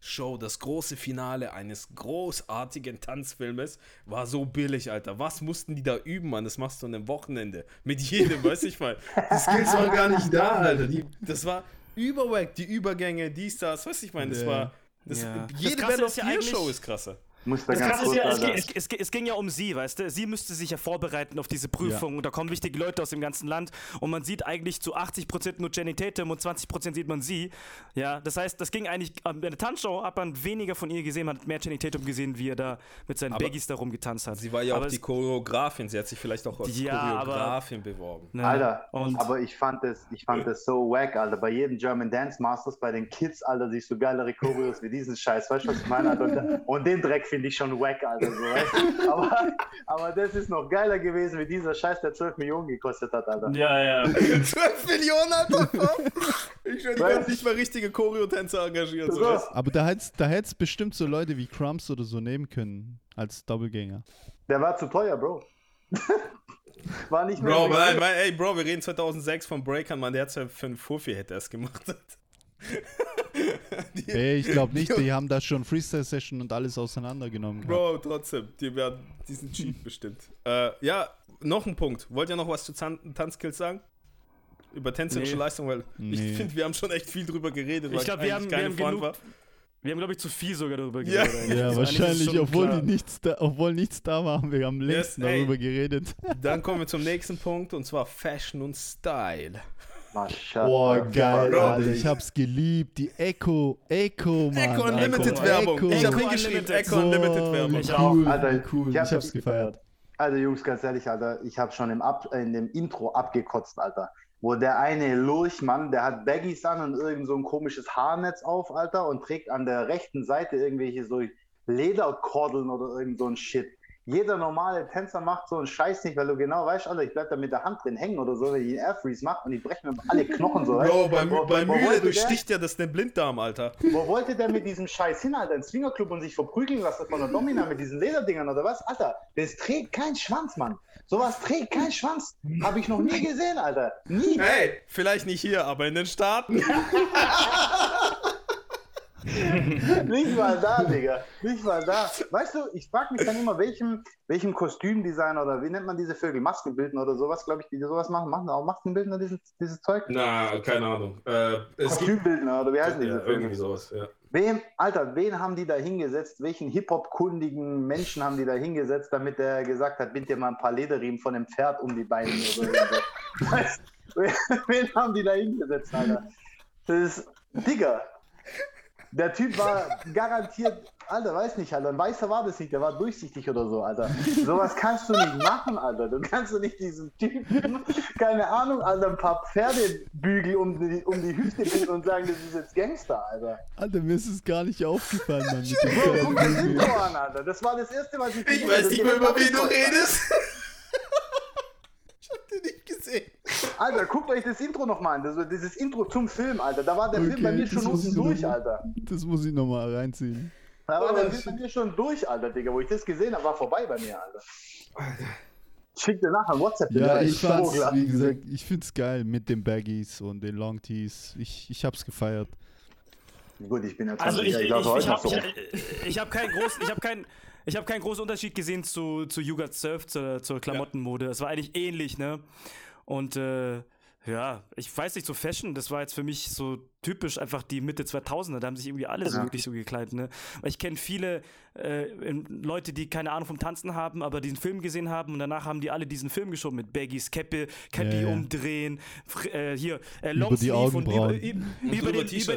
Endshow, das große Finale eines großartigen Tanzfilmes war so billig, Alter. Was mussten die da üben, Mann? Das machst du an einem Wochenende. Mit jedem, weiß ich mal. Die Skills waren gar nicht da, Alter. Die, das war überwack, die Übergänge, dies, das, weiß ich meine. Das Ja. war. Das, Ja. Jede Das ist of ja Year eigentlich- Show ist krasser. Muss da Das ganz kurz, ja, es, es, es, es ging ja um sie, weißt du? Sie müsste sich ja vorbereiten auf diese Prüfung und da kommen wichtige Leute aus dem ganzen Land und man sieht eigentlich zu 80% nur Jenny Tatum und 20% sieht man sie. Ja, das heißt, das ging eigentlich, ähm, bei der Tanzshow hat man weniger von ihr gesehen, man hat mehr Jenny Tatum gesehen, wie er da mit seinen Aber- Baggies da rumgetanzt hat. Sie war ja Aber auch die Choreografin. Sie hat sich vielleicht auch als Ja, aber- Choreografin beworben. Ne? Alter, und aber ich fand das, ich fand das so wack, Alter. Bei jedem German Dance Masters, bei den Kids, Alter, siehst du geilere Choreos wie diesen Scheiß. Weißt du, was ich meine? Alter? Und, und den Dreck finde ich schon wack, Alter. So, weißt du? aber, aber das ist noch geiler gewesen wie dieser Scheiß, der 12 Millionen gekostet hat, Alter. ja, ja. 12 Millionen, Alter! ich würde Was? nicht mal richtige Choreotänzer engagieren. So, weißt Aber da hätte es da hätt's bestimmt so Leute wie Crumbs oder so nehmen können als Doppelgänger. Der war zu teuer, Bro. war nicht mehr. Bro, nein, ey, Bro, wir reden 2006 von Breakern, Mann, der hat ja für einen Fuffi hätte er es gemacht. Die, Ey, ich glaube nicht, die haben da schon Freestyle-Session und alles auseinandergenommen. gehabt. Bro, trotzdem, die werden diesen Cheat bestimmt. Äh, ja, noch ein Punkt. Wollt ihr noch was zu Tan Tanzskills sagen? Über tänzerische Nee. Leistung, weil Nee. ich finde, wir haben schon echt viel drüber geredet. Ich glaube, wir haben, wir keine haben genug. war. Wir haben, glaube ich, zu viel sogar darüber Ja. geredet. Ja, es wahrscheinlich, obwohl, die nichts da, obwohl nichts da war, haben wir am längsten ey. darüber geredet. Dann kommen wir zum nächsten Punkt und zwar Fashion und Style. Boah, geil, Bro. Alter. Ich hab's geliebt. Die Echo, Echo, Mann. Echo. Unlimited. Werbung. Echo. Ich Echo hingeschrieben, Unlimited. Echo Unlimited Werbung. Ich Ich cool, auch. Alter, wie cool. ich Ich, hab- hab's gefeiert. Also Jungs, ganz ehrlich, Alter, ich habe schon im Ab in dem Intro abgekotzt, Alter. Wo der eine Lurchmann, der hat Baggies an und irgend so ein komisches Haarnetz auf, Alter, und trägt an der rechten Seite irgendwelche so Lederkordeln oder irgend so ein Shit. Jeder normale Tänzer macht so einen Scheiß nicht, weil du genau weißt, Alter, ich bleib da mit der Hand drin hängen oder so, wenn ich einen Airfreeze mache und ich breche mir alle Knochen so. Bro, du? bei, Wo- bei wo Mühle durchsticht ja das den Blinddarm, Alter. Wo wollte der mit diesem Scheiß hin, Alter? Ein Swingerclub und sich verprügeln lassen von der Domina mit diesen Lederdingern oder was? Alter, das trägt kein Schwanz, Mann. Sowas trägt kein Schwanz. Habe ich noch nie gesehen, Alter. Nie. Hey, vielleicht nicht hier, aber in den Staaten. Nicht mal da, Digga. Nicht mal da. Weißt du, ich frage mich dann immer, welchem, welchem Kostümdesigner oder wie nennt man diese Vögel? Maskenbildner oder sowas, glaube ich, die sowas machen. Machen auch Maskenbildner dieses, dieses Zeug? Na, keine Ahnung. Äh, Kostümbildner oder wie heißen diese ja, Vögel? irgendwie sowas, ja. Wem, Alter, wen haben die da hingesetzt? Welchen Hip-Hop-kundigen Menschen haben die da hingesetzt, damit er gesagt hat, bind dir mal ein paar Lederriemen von einem Pferd um die Beine oder so. weißt, wen haben die da hingesetzt, Alter? Das ist, Digga, der Typ war garantiert, Alter, weiß nicht, Alter, ein Weißer war das nicht, der war durchsichtig oder so, Alter. Sowas kannst du nicht machen, Alter. Du kannst du nicht diesen Typen, keine Ahnung, Alter, ein paar Pferdebügel um die, um die Hüfte binden und sagen, das ist jetzt Gangster, Alter. Alter, mir ist es gar nicht aufgefallen, Mann. Mit dem Bro, guck das. Intro an, Alter. Das war das erste, was ich Ich weiß nicht mehr, über wen du redest. Den nicht gesehen. Alter, guckt euch das Intro nochmal an. Das, dieses Intro zum Film, Alter. Da war der Film Okay, bei mir das schon muss unten ich noch durch, mal- Alter. Das muss ich nochmal reinziehen. Da war der Oh, Film bei mir schon durch, Alter, Digga. Wo ich das gesehen habe, war vorbei bei mir, Alter. Schick dir nachher WhatsApp. Ja, ich fand's, wie gesagt, ich find's geil mit den Baggies und den Long Tees. Ich, ich hab's gefeiert. Gut, ich bin ja 20 Also ich, ich, ich ich, noch habe ich, ich hab keinen großen, ich habe keinen, ich habe keinen großen Unterschied gesehen zu zu You Got Surfed zur, zur Klamottenmode. Es war eigentlich ähnlich, ne? Und äh, ja, ich weiß nicht, so Fashion, das war jetzt für mich so typisch einfach die Mitte 2000er, da haben sich irgendwie alle so Ja. wirklich so gekleidet, ne? Ich kenne viele äh, Leute, die keine Ahnung vom Tanzen haben, aber diesen Film gesehen haben und danach haben die alle diesen Film geschoben mit Baggies, Käppe, Käppi Ja, ja. umdrehen, fr- äh, hier äh, die Longsleeve und über, Augenbrauen. über, Und über drüber den, über.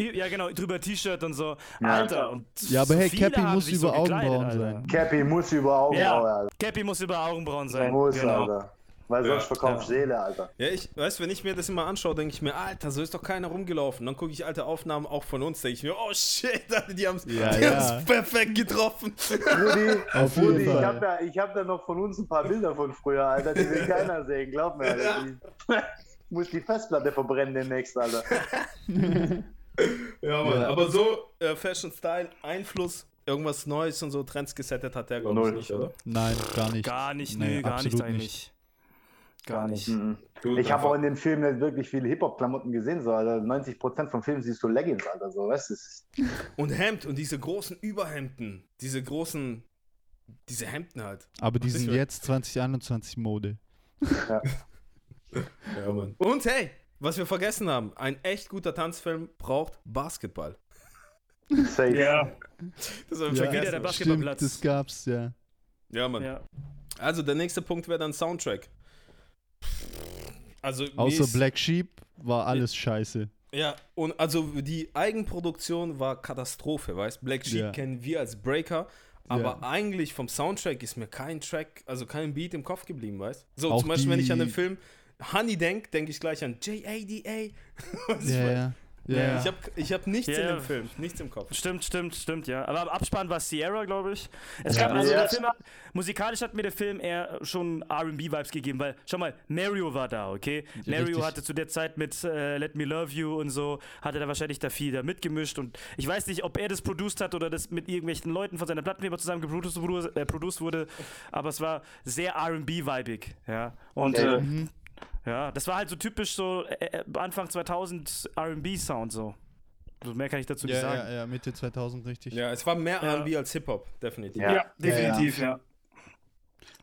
Ja, genau, drüber T-Shirt und so. Ja. Alter, und Ja, aber so hey, Cappy muss über Augenbrauen sein. Cappy muss über Augenbrauen, Ja, Alter. Cappy muss über Augenbrauen sein. Muss, genau. Alter. Weil Ja, sonst verkaufst du Seele, Alter. Ja, ich weiß, wenn ich mir das immer anschaue, denke ich mir, Alter, so ist doch keiner rumgelaufen. Dann gucke ich alte Aufnahmen auch von uns, denke ich mir, oh shit, Alter, die haben es Ja, ja. perfekt getroffen. Rudi, Auf jeden Rudi ich habe da, ich hab da noch von uns ein paar Bilder von früher, Alter. Die will keiner sehen, glaub mir, Alter. Ich muss die Festplatte verbrennen demnächst, Alter. Ja, Mann. Ja. Aber so äh, Fashion Style, Einfluss, irgendwas Neues und so Trends gesettet hat der, glaube ich, nicht, oder? Nein, gar nicht. Gar nicht, Nee, nee, gar nicht eigentlich. Gar nicht. Mhm. Ich habe auch in dem Film nicht wirklich viele Hip-Hop-Klamotten gesehen, so, Alter. 90% vom Film siehst du Leggings, Alter, so, weißt du? Und Hemd und diese großen Überhemden, diese großen, diese Hemden halt. Aber die sind jetzt 2021 Mode. Ja, Mann. Und hey, was wir vergessen haben, ein echt guter Tanzfilm braucht Basketball. Safe. Ja, Das haben wir Ja, vergessen. der Stimmt, Basketballplatz. das gab's, ja. Ja, Mann. ja. Also der nächste Punkt wäre dann Soundtrack. Also Außer ist- Black Sheep war alles scheiße. Ja, und also die Eigenproduktion war Katastrophe, weißt? Black Sheep Ja. kennen wir als Breaker, aber Ja. eigentlich vom Soundtrack ist mir kein Track, also kein Beat im Kopf geblieben, weißt? So Auch zum Beispiel, wenn ich an den Film Honey denke, denke ich gleich an J-A-D-A. Ja, mein? ja. Ja, Ich habe ich hab nichts Ja, in ja. dem Film, nichts im Kopf. Stimmt, stimmt, stimmt, ja. Aber im Abspann war Sierra, glaube ich. Es Ja. gab also Ja. der Film hat, musikalisch hat mir der Film eher schon R&B-Vibes gegeben, weil, schau mal, Mario war da, okay? Mario Richtig. hatte zu der Zeit mit äh, Let Me Love You und so, hatte da wahrscheinlich da viel da mitgemischt und ich weiß nicht, ob er das produced hat oder das mit irgendwelchen Leuten von seiner Plattenfirma zusammen geproduced wurde, äh, wurde, aber es war sehr R&B-vibig, ja. Und Okay. äh, Mhm. Ja, das war halt so typisch so äh, äh, Anfang 2000 R&B-Sound so. So mehr kann ich dazu nicht Ja, sagen. ja, ja, Mitte 2000 richtig. Ja, es war mehr Ja. R&B als Hip-Hop, definitiv. Ja. definitiv, ja.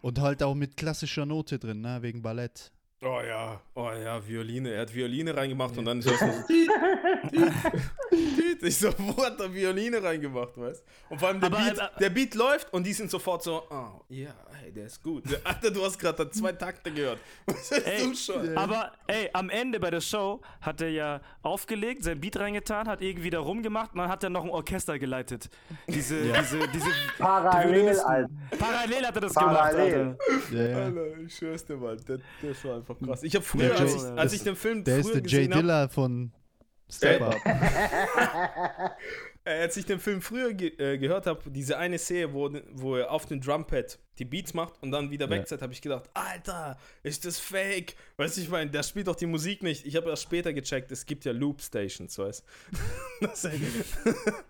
Und halt auch mit klassischer Note drin, ne? Wegen Ballett. Oh ja, oh ja, Violine. Er hat Violine reingemacht und dann ist das so. Tiet, tiet. ich so, wo hat er Violine reingemacht, weißt Und vor allem der, Aber, Beat, äh, der Beat läuft und die sind sofort so, oh, ja, hey, der ist gut. Alter, du hast gerade zwei Takte gehört. Was ist Ey, du schon? Aber ey, am Ende bei der Show hat er ja aufgelegt, sein Beat reingetan, hat irgendwie da rumgemacht und dann hat er noch ein Orchester geleitet. Diese, diese, diese Parallel. Alter. Parallel hat er das Parallel. gemacht, Alter. Ja, ja. Alter, ich schwör's dir mal, der, das war einfach krass. Ich habe früher, als, ich, als ich den Film Der ist früher der Jay Dilla von Step. Up. Äh, als ich den Film früher ge äh, gehört habe, diese eine Szene, wo, wo er auf dem Drumpad die Beats macht und dann wieder Ja. wegzieht, habe ich gedacht, Alter, ist das fake? Weißt du, ich meine, der spielt doch die Musik nicht. Ich habe erst später gecheckt, es gibt ja Loop Stations, weißt du?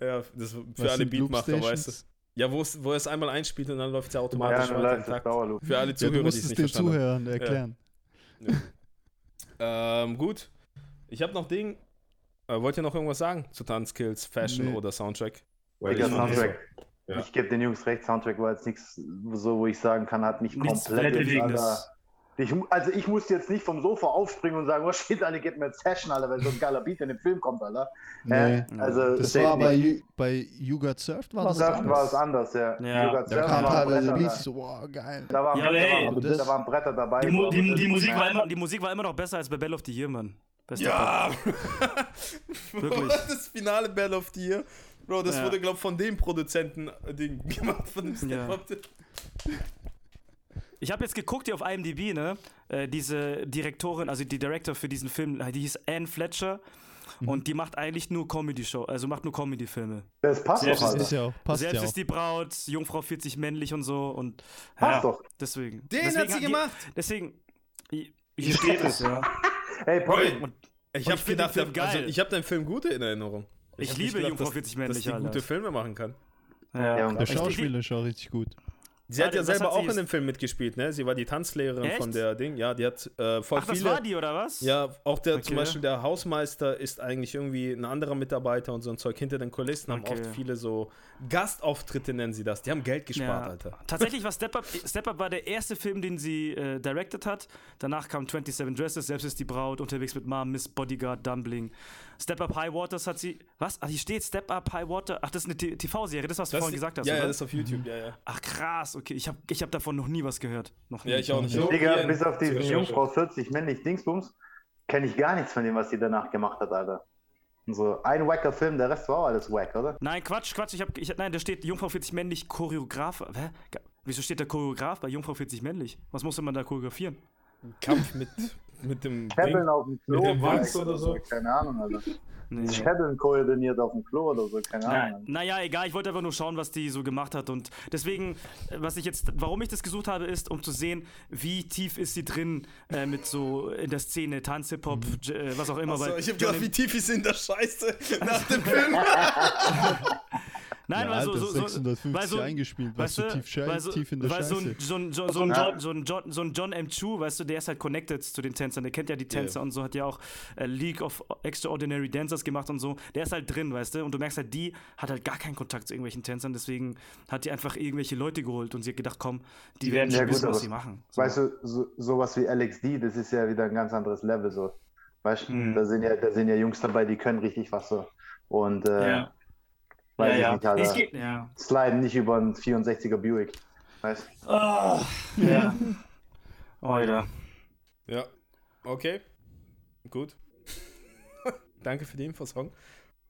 Ja, das für Was alle Beatmacher, weißt du. Ja, wo es, wo er es einmal einspielt und dann läuft es ja Ja, automatisch dann weiter im läuft das Takt. Dauerloop. Für alle Ja, Zuhörer, du die es musst es nicht den verstanden haben. Zuhörern erklären. Ähm, gut. Ich habe noch Ding. Äh, wollt ihr noch irgendwas sagen zu Tanzskills, Fashion Nee. oder Soundtrack? Digga, Soundtrack. Ja. Ich gebe den Jungs recht, Soundtrack war jetzt nichts so, wo ich sagen kann, hat mich Nichts komplett. Ich, also ich musste jetzt nicht vom Sofa aufspringen und sagen, was shit, alle geht mir jetzt Fashion, Alter, weil so ein geiler Beat in dem Film kommt, Alter. Nee. Äh, also Das war bei, bei You Got Surfed war das Surfen war es anders, ja. Ja. Da kam war teilweise Bretter, Beats so, wow, geil. Da waren, Ja, waren, aber das- da waren Bretter dabei. Die, Mu die, die, Musik war immer, die Musik war immer noch besser als bei Bell of the Year, Mann. Bester Ja! Wirklich. das finale Battle of the Year. Bro, das Ja. wurde, glaube ich, von dem Produzenten äh, gemacht, von dem Ja. Ich habe jetzt geguckt hier auf IMDb, ne? Äh, diese Direktorin, also die Director für diesen Film, die hieß Anne Fletcher. Und die macht eigentlich nur Comedy-Show, also macht nur Comedy-Filme. Das passt Selbst doch, Das Alter. ist ja auch, passt Selbst ja auch. ist die Braut, Jungfrau 40 männlich und so und Passt doch. deswegen. Den deswegen hat sie die- gemacht. Deswegen, hier steht es, ja. Hey, Paul, Und Ich habe ich find den gedacht, Film also, geil. ich habe deinen Film gut in Erinnerung. Ich hab liebe gedacht, Jungfrau dass- 40 Dass männlich, die gute Alter. Filme machen kann. Ja. Ja, und Der Ich- ich- Schauspieler ist auch richtig gut. Sie hat ja selber hat auch in dem Film mitgespielt, ne? Sie war die Tanzlehrerin Echt? von der Ding. Ja, die hat äh, voll Ach, das viele. war die, oder was? Ja, auch der zum Okay. Beispiel der Hausmeister ist eigentlich irgendwie ein anderer Mitarbeiter und so ein Zeug hinter den Kulissen haben Okay. oft viele so Gastauftritte nennen sie das. Die haben Geld gespart, Ja. Alter. Tatsächlich war Step Up, Step Up war der erste Film, den sie äh, directed hat. Danach kam 27 Dresses, selbst ist die Braut, unterwegs mit Mom, Miss Bodyguard, Dumbling. Step Up High Waters hat sie. Was? Ach, hier steht Step Up High Water. Ach, das ist eine T- TV-Serie, das, was du Das, vorhin gesagt hast. ja, ja, oder? das ist auf YouTube, ja, ja. Ach, krass, okay. Ich habe ich hab davon noch nie was gehört. Noch nie. Ja, ich auch nicht. So, Digga, bis auf diesen. Jungfrau 40 männlich Dingsbums, kenne ich gar nichts von dem, was sie danach gemacht hat, Alter. Und so ein wacker Film, der Rest war auch alles wack, oder? Nein, Quatsch, Quatsch. Ich hab, ich, nein, da steht Jungfrau 40 männlich Choreograf. Hä? Wieso steht da Choreograf bei Jungfrau 40 männlich? Was musste man da choreografieren? Kampf mit, mit dem Scheppeln Ding. auf dem Klo. Mit dem Wachs oder so? Keine Ahnung, Alter. Nee. Scheppeln koordiniert auf dem Klo oder so, keine Na, Ahnung. naja, egal, ich wollte einfach nur schauen, was die so gemacht hat. Und deswegen, äh, was ich jetzt, warum ich das gesucht habe, ist, um zu sehen, wie tief ist sie drin äh, mit so in der Szene, Tanz, Hip-Hop, J- äh, was auch immer. Achso, ich hab gedacht, wie tief ist in der Scheiße nach dem Film. Nein, ja, weil so, so, so, 650 weil so, eingespielt, weißt du, tief, weil so, tief in der weil so, Scheiße. ein- so, ein- so, so, ein. John, so, ein John, so ein John M. Chu, weißt du, der ist halt connected zu den Tänzern, der kennt ja die Tänzer und so, hat ja auch äh, League of Extraordinary Dancers gemacht und so. Der ist halt drin, weißt du, und du merkst halt, die hat halt gar keinen Kontakt zu irgendwelchen Tänzern, deswegen hat die einfach irgendwelche Leute geholt und sie hat gedacht, komm, die, werden Ja, wissen, was sie machen. So. Weißt du, so, sowas wie LXD, das ist ja wieder ein ganz anderes Level so. Weißt du, Mhm. da, sind ja, da sind ja Jungs dabei, die können richtig was so. Und äh, Ja. Weiß ja, ich ja. nicht, Alter. Es geht, ja. Sliden nicht über einen 64er Buick. Weißt du? Ah, ja. Alter. Ja, okay. Gut. Danke für die Infos, Song.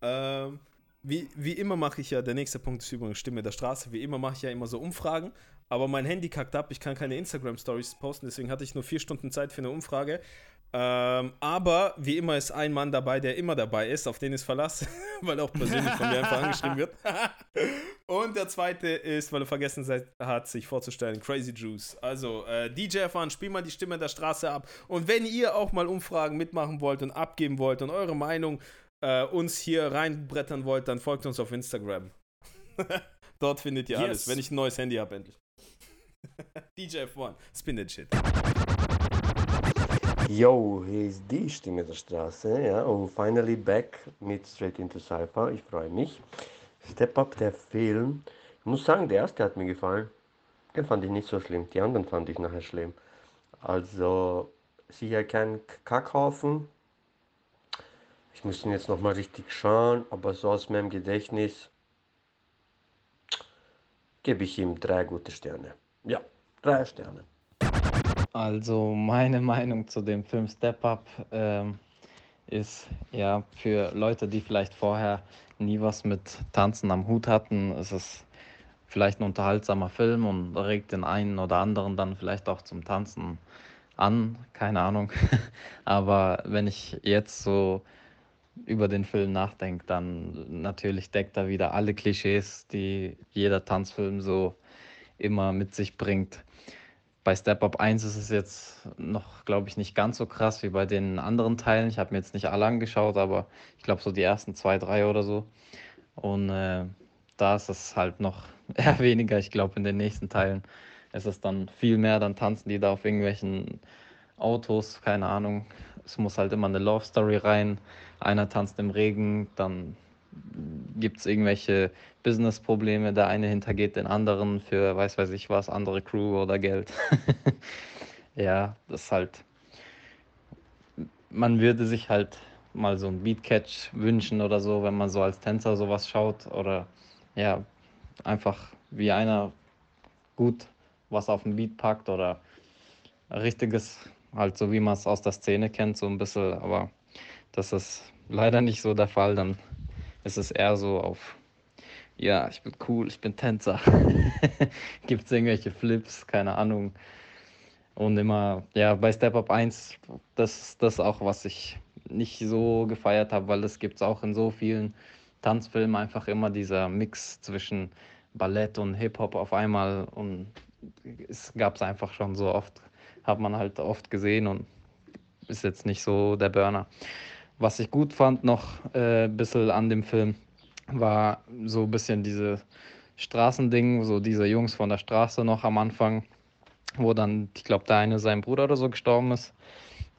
Ähm, wie, wie immer mache ich ja, der nächste Punkt ist übrigens Stimme der Straße. Wie immer mache ich ja immer so Umfragen, aber mein Handy kackt ab. Ich kann keine Instagram-Stories posten, deswegen hatte ich nur vier Stunden Zeit für eine Umfrage. Ähm, aber wie immer ist ein Mann dabei, der immer dabei ist, auf den ist Verlass, weil er auch persönlich von mir einfach angeschrieben wird. Und der zweite ist, weil er vergessen se- hat, sich vorzustellen, Crazy Juice. Also, äh, DJ erfahren, spiel mal die Stimme der Straße ab. Und wenn ihr auch mal Umfragen mitmachen wollt und abgeben wollt und eure Meinung äh, uns hier reinbrettern wollt, dann folgt uns auf Instagram. Dort findet ihr Yes. alles, wenn ich ein neues Handy habe, endlich. DJ F1, spin that shit. Yo, hier ist die Stimme der Straße, ja, und finally back mit Straight into Cypher. Ich freue mich. Step Up, der Film. Ich muss sagen, der erste hat mir gefallen. Den fand ich nicht so schlimm. Die anderen fand ich nachher schlimm. Also, sicher kein Kackhaufen. Ich muss ihn jetzt nochmal richtig schauen, aber so aus meinem Gedächtnis gebe ich ihm drei gute Sterne. Ja, drei Sterne. Also meine Meinung zu dem Film Step Up ähm, ist ja für Leute, die vielleicht vorher nie was mit Tanzen am Hut hatten, ist es vielleicht ein unterhaltsamer Film und regt den einen oder anderen dann vielleicht auch zum Tanzen an, keine Ahnung. Aber wenn ich jetzt so über den Film nachdenkt, dann natürlich deckt er wieder alle Klischees, die jeder Tanzfilm so immer mit sich bringt. Bei Step Up 1 ist es jetzt noch, glaube ich, nicht ganz so krass wie bei den anderen Teilen. Ich habe mir jetzt nicht alle angeschaut, aber ich glaube so die ersten zwei, drei oder so. Und äh, da ist es halt noch eher weniger. Ich glaube, in den nächsten Teilen ist es dann viel mehr. Dann tanzen die da auf irgendwelchen Autos, keine Ahnung. Es muss halt immer eine Love Story rein. Einer tanzt im Regen, dann gibt es irgendwelche Business-Probleme. Der eine hintergeht den anderen für, weiß weiß ich was, andere Crew oder Geld. ja, das ist halt. Man würde sich halt mal so ein Beatcatch wünschen oder so, wenn man so als Tänzer sowas schaut. Oder ja, einfach wie einer gut was auf den Beat packt oder richtiges, halt so wie man es aus der Szene kennt, so ein bisschen. Aber das ist leider nicht so der Fall. Dann ist es eher so auf, ja, ich bin cool, ich bin Tänzer. Gibt es irgendwelche Flips, keine Ahnung. Und immer, ja, bei Step Up 1, das das auch, was ich nicht so gefeiert habe, weil das gibt es auch in so vielen Tanzfilmen einfach immer dieser Mix zwischen Ballett und Hip-Hop auf einmal und es gab es einfach schon so oft, hat man halt oft gesehen und ist jetzt nicht so der Burner. Was ich gut fand noch äh, ein bisschen an dem Film, war so ein bisschen diese Straßending, so diese Jungs von der Straße noch am Anfang, wo dann, ich glaube, der eine sein Bruder oder so gestorben ist.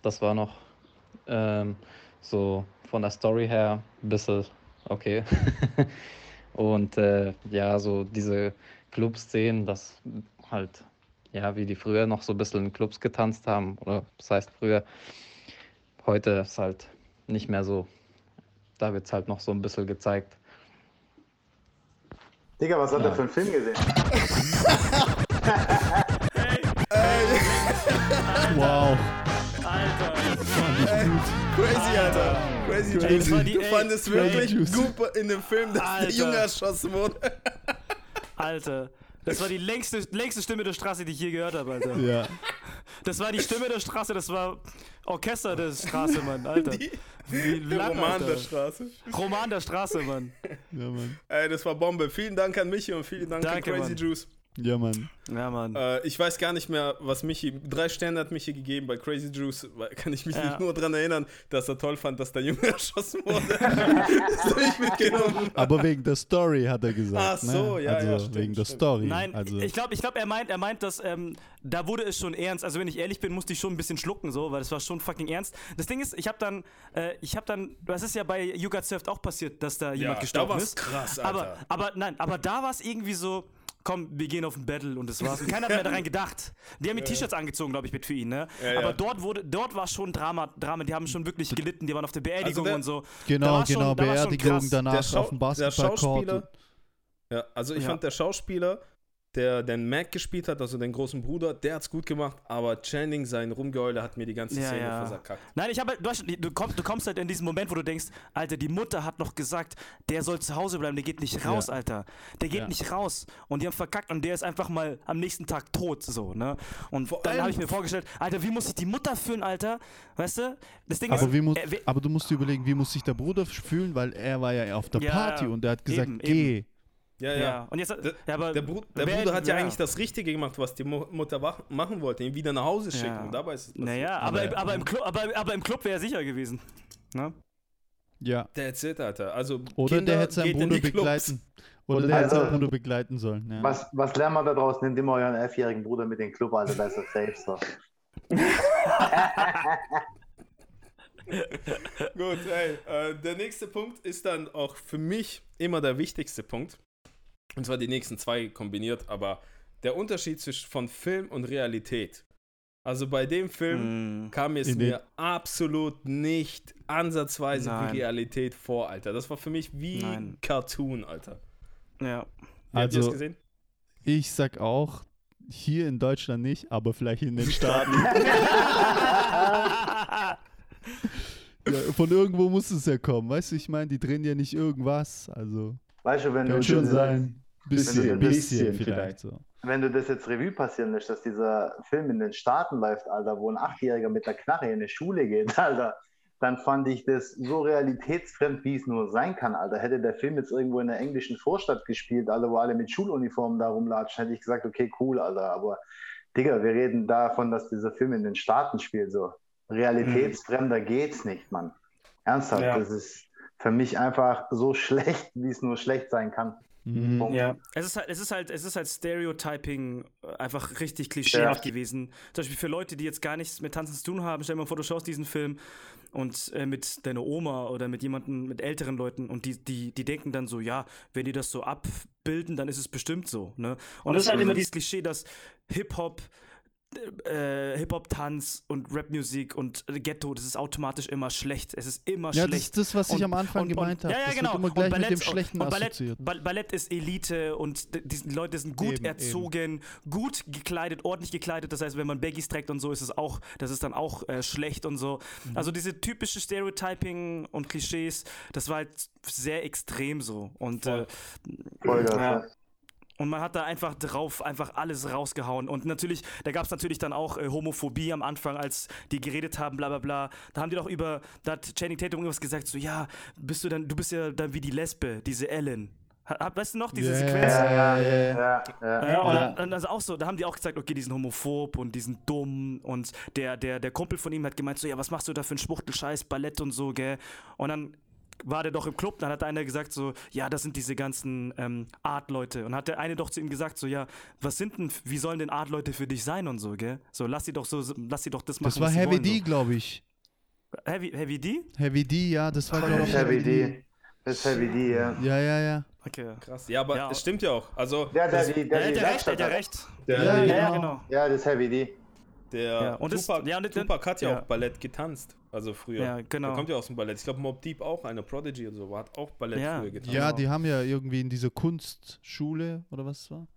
Das war noch ähm, so von der Story her ein bisschen okay. Und äh, ja, so diese Clubszenen, das halt, ja, wie die früher noch so ein bisschen in Clubs getanzt haben, oder das heißt früher, heute ist halt nicht mehr so. Da wird es halt noch so ein bisschen gezeigt. Digga, was hat Ja. er für einen Film gesehen? Wow. Alter. Crazy, Alter. Crazy, Crazy. Juice. Das war die- Du ey, fandest Crazy wirklich Juice. gut in dem Film, dass der Alter. Junge erschossen wurde. Alter. Das war die längste, längste Stimme der Straße, die ich je gehört habe, Alter. Ja. Das war die Stimme der Straße, das war Orchester der Straße, Mann, Alter. Die, Wie der lang, Roman Alter. der Straße. Roman der Straße, Mann. Ja, Mann. Ey, das war Bombe. Vielen Dank an Michi und vielen Dank Danke, an Crazy Mann. Juice. Ja, Mann. Ja, Mann. Äh, ich weiß gar nicht mehr, was Michi. Drei Sterne hat Michi gegeben bei Crazy Juice. weil- Kann ich mich Ja. nicht nur daran erinnern, dass er toll fand, dass der Junge erschossen wurde. das habe ich mitgenommen. Aber wegen der Story hat er gesagt. Ach so, ne? ja, Also ja, stimmt, wegen der stimmt. Story. Nein, also, ich glaube, ich glaub, er meint, er meint, dass ähm, da wurde es schon ernst. Also wenn ich ehrlich bin, musste ich schon ein bisschen schlucken, so, weil es war schon fucking ernst. Das Ding ist, ich habe dann, äh, ich habe dann, das ist ja bei You Got Surfed auch passiert, dass da jemand da gestorben war's ist. krass, Alter. Aber, aber nein, aber da war es irgendwie so. Komm, wir gehen auf ein Battle und das war's. Und keiner hat mehr daran gedacht. Die haben mir T-Shirts angezogen, glaube ich, mit für ihn, ne? Ja, ja. Aber dort wurde, dort war schon Drama, Drama, die haben schon wirklich gelitten, die waren auf der Beerdigung der- und so. Genau, genau. schon Beerdigung danach Der, Schau auf dem der Basketballcourt. Schauspieler. Ja, also ich Ja. fand der Schauspieler, der den Mac gespielt hat, also den großen Bruder, der hat's gut gemacht, aber Channing, sein Rumgeheule, hat mir die ganze Ja, Szene ja. versackt. Nein, ich habe halt, du, du, kommst, du kommst halt in diesen Moment, wo du denkst, Alter, die Mutter hat noch gesagt, der soll zu Hause bleiben, der geht nicht raus, Ja. Alter. Der geht Ja. nicht raus. Und die haben verkackt und der ist einfach mal am nächsten Tag tot, so, ne? Und Vor dann habe ich mir vorgestellt, Alter, wie muss sich die Mutter fühlen, Alter? Weißt du? Das Ding Aber, ist, wie muss, äh, aber du musst dir überlegen, wie muss sich der Bruder fühlen, weil er war ja auf der Ja, Party und der hat gesagt, eben, geh. Ja, ja. ja. Und jetzt, Der, ja, aber der, Bru der wer- Bruder hat ja, eigentlich das Richtige gemacht, was die Mu Mutter machen wollte, ihn wieder nach Hause schicken. Ja. Und dabei ist es passiert. Naja, aber, aber, aber, im Club, aber, aber im Club wäre er sicher gewesen. Ne? Ja. That's it, Alter. Also Oder Kinder, der hätte seinen geht in Bruder die Clubs. begleiten. Oder Und der hätte also- seinen Bruder begleiten sollen. Ja. Was, was lernen wir da draußen? Nehmt immer euren elfjährigen Bruder mit in den Club, Alter, da ist er safe so. Gut, ey, äh, der nächste Punkt ist dann auch für mich immer der wichtigste Punkt. Und zwar die nächsten zwei kombiniert, aber der Unterschied zwischen von Film und Realität. Also bei dem Film Mm. kam es mir absolut nicht ansatzweise Nein. wie Realität vor, Alter. Das war für mich wie Nein. Cartoon, Alter. Ja. Wie habt ihr das Also- gesehen? Ich sag auch, hier in Deutschland nicht, aber vielleicht in den Staaten. ja, von irgendwo muss es ja kommen. Weißt du, ich meine, die drehen ja nicht irgendwas. Also, Weißt du, wenn du, schon sein. Bisschen, bisschen bisschen vielleicht so. wenn du das jetzt Revue passieren lässt, dass dieser Film in den Staaten läuft, Alter, wo ein Achtjähriger mit der Knarre in eine Schule geht, Alter, dann fand ich das so realitätsfremd, wie es nur sein kann, Alter. Hätte der Film jetzt irgendwo in der englischen Vorstadt gespielt, Alter, wo alle mit Schuluniformen da rumlatschen, hätte ich gesagt, okay, cool, Alter. Aber, Digga, wir reden davon, dass dieser Film in den Staaten spielt, so. Realitätsfremder mhm. geht's nicht, Mann. Ernsthaft, ja. das ist für mich einfach so schlecht, wie es nur schlecht sein kann. Mhm. Ja, es ist halt, es ist halt, es ist halt Stereotyping äh, einfach richtig klischeehaft ja. gewesen. Zum Beispiel für Leute, die jetzt gar nichts mit Tanzen zu tun haben, stell dir mal vor, du schaust diesen Film und äh, mit deiner Oma oder mit jemandem, mit älteren Leuten und die, die, die denken dann so, ja, wenn die das so abbilden, dann ist es bestimmt so, ne? Und, und das ist halt immer dieses Klischee, dass Hip-Hop äh, Hip-Hop-Tanz und Rap-Musik und Ghetto, das ist automatisch immer schlecht. Es ist immer ja, schlecht. das ist das, was ich und, am Anfang und, gemeint habe. Ja, ja, das genau. Wird immer gleich Ballett, mit dem Schlechten und Ballett, assoziiert. Ballett ist Elite und die, die Leute sind gut eben, erzogen, eben. gut gekleidet, ordentlich gekleidet. Das heißt, wenn man Baggies trägt und so, ist es auch, das ist dann auch äh, schlecht und so. Mhm. Also diese typische Stereotyping und Klischees, das war halt sehr extrem so. Und Voll. Äh, Voll ja. Und man hat da einfach drauf einfach alles rausgehauen. Und natürlich, da gab es natürlich dann auch äh, Homophobie am Anfang, als die geredet haben, bla bla bla. Da haben die doch über, da hat Channing Tatum irgendwas gesagt, so, ja, bist du dann, du bist ja dann wie die Lesbe, diese Ellen. Weißt du noch, diese yeah, Sequenz? Ja, ja, ja. ja, ja und dann, also auch so, da haben die auch gesagt, okay, die sind homophob und die sind dumm und der, der, der Kumpel von ihm hat gemeint, so, ja, was machst du da für einen Schwuchtelscheiß, Ballett und so, gell? Und dann war der doch im Club, dann hat einer gesagt so, ja, das sind diese ganzen ähm, Art-Leute. Und hat der eine doch zu ihm gesagt so, ja, was sind denn, wie sollen denn Art-Leute für dich sein und so, gell? So, lass sie doch so, lass sie doch das machen, Das war Heavy wollen, D, so. glaube ich. Heavy, Heavy D? Heavy D, ja, das war, glaube ich, Heavy D. Das ist Heavy D, ja. Ja, ja, ja. Okay. Krass. Ja, aber ja, es stimmt ja auch. Also, der, der, der, der, der, recht, der, der recht. Der, ja, ja, genau. Ja, das ist Heavy D. Der ja, und Tupac, das, ja, und Tupac hat ja, ja, auch Ballett getanzt, also früher. Ja, genau. Der kommt ja aus dem Ballett. Ich glaube, Mob Deep auch, eine Prodigy und so, hat auch Ballett ja. früher getanzt. Ja, die haben ja irgendwie in dieser Kunstschule oder was war?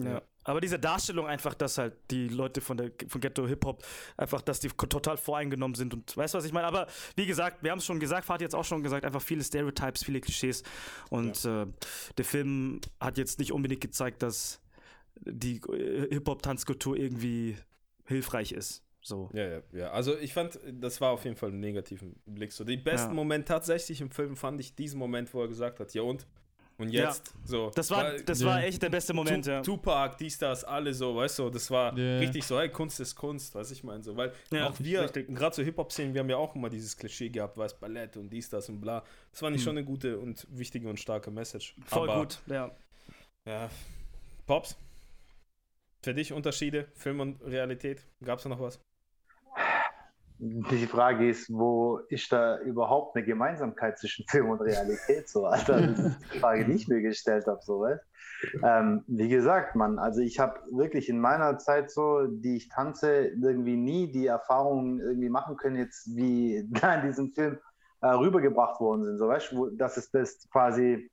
Ja. Aber diese Darstellung einfach, dass halt die Leute von der von Ghetto Hip Hop einfach, dass die total voreingenommen sind und weißt du, was ich meine? Aber wie gesagt, wir haben es schon gesagt, Fatih jetzt auch schon gesagt, einfach viele Stereotypes, viele Klischees und ja. äh, der Film hat jetzt nicht unbedingt gezeigt, dass die äh, Hip-Hop-Tanzkultur irgendwie hilfreich ist. So. Ja, ja, ja. Also ich fand, das war auf jeden Fall ein negativen Blick. So, den besten ja. Moment tatsächlich im Film fand ich diesen Moment, wo er gesagt hat, ja und? Und jetzt, ja. so. Das war, das ja. war echt der beste Moment, tu, ja. Tupac, dies, das, alle so, weißt du, das war richtig so, hey, Kunst ist Kunst, was ich meine, so, weil ja, auch wir, gerade so Hip-Hop-Szenen, wir haben ja auch immer dieses Klischee gehabt, weißt Ballett und dies, das und bla. Das war nicht hm. schon eine gute und wichtige und starke Message. Voll Aber, gut, ja. Ja. Pops? Für dich Unterschiede, Film und Realität? Gab es da noch was? Die Frage ist, wo ist da überhaupt eine Gemeinsamkeit zwischen Film und Realität? So, Alter, das ist die Frage, die ich mir gestellt habe, so, weißt? Ähm, wie gesagt, man, also ich habe wirklich in meiner Zeit so, die ich tanze, irgendwie nie die Erfahrungen irgendwie machen können, jetzt wie da in diesem Film äh, rübergebracht worden sind, so, weißt du, dass es das quasi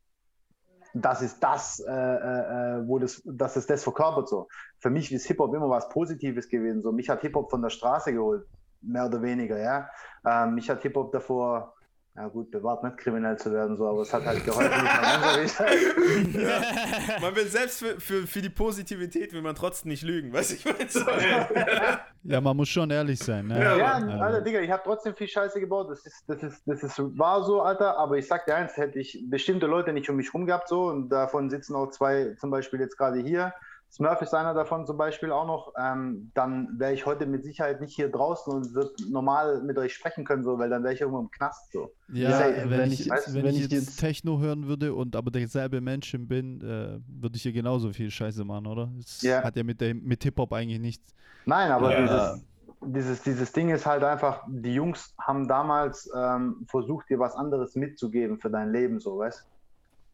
das ist das, äh, äh, äh, wo das, das ist das verkörpert so. Für mich ist Hip-Hop immer was Positives gewesen. So, mich hat Hip-Hop von der Straße geholt, mehr oder weniger, ja. Ähm, mich hat Hip-Hop davor ja gut, bewahrt nicht kriminell zu werden, so, aber es hat halt geholfen. ja. Man will selbst für, für, für die Positivität will man trotzdem nicht lügen, weißt ich meine so. Ja, man muss schon ehrlich sein. Ne? Ja, ja also. Alter, Digga, ich habe trotzdem viel Scheiße gebaut. Das ist, das ist, das ist, war so, Alter, aber ich sag dir eins, hätte ich bestimmte Leute nicht um mich rum gehabt, so, und davon sitzen auch zwei zum Beispiel jetzt gerade hier. Smurf ist einer davon zum Beispiel auch noch, ähm, dann wäre ich heute mit Sicherheit nicht hier draußen und würde normal mit euch sprechen können, so, weil dann wäre ich irgendwo im Knast. So. Ja, ja wenn, ich, weißt, wenn, wenn ich, jetzt Techno hören würde und aber derselbe Mensch bin, äh, würde ich hier genauso viel Scheiße machen, oder? Das ja. hat ja mit, mit Hip-Hop eigentlich nichts. Nein, aber ja. dieses, dieses, dieses Ding ist halt einfach, die Jungs haben damals ähm, versucht, dir was anderes mitzugeben für dein Leben, so, weißt du?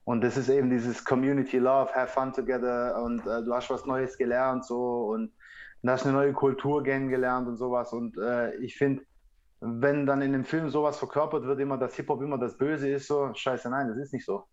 Und das ist eben dieses Community Love, have fun together und äh, du hast was Neues gelernt so und du hast eine neue Kultur kennengelernt und sowas. Und äh, ich finde, wenn dann in dem Film sowas verkörpert wird, immer, dass Hip-Hop immer das Böse ist, so, scheiße, nein, das ist nicht so.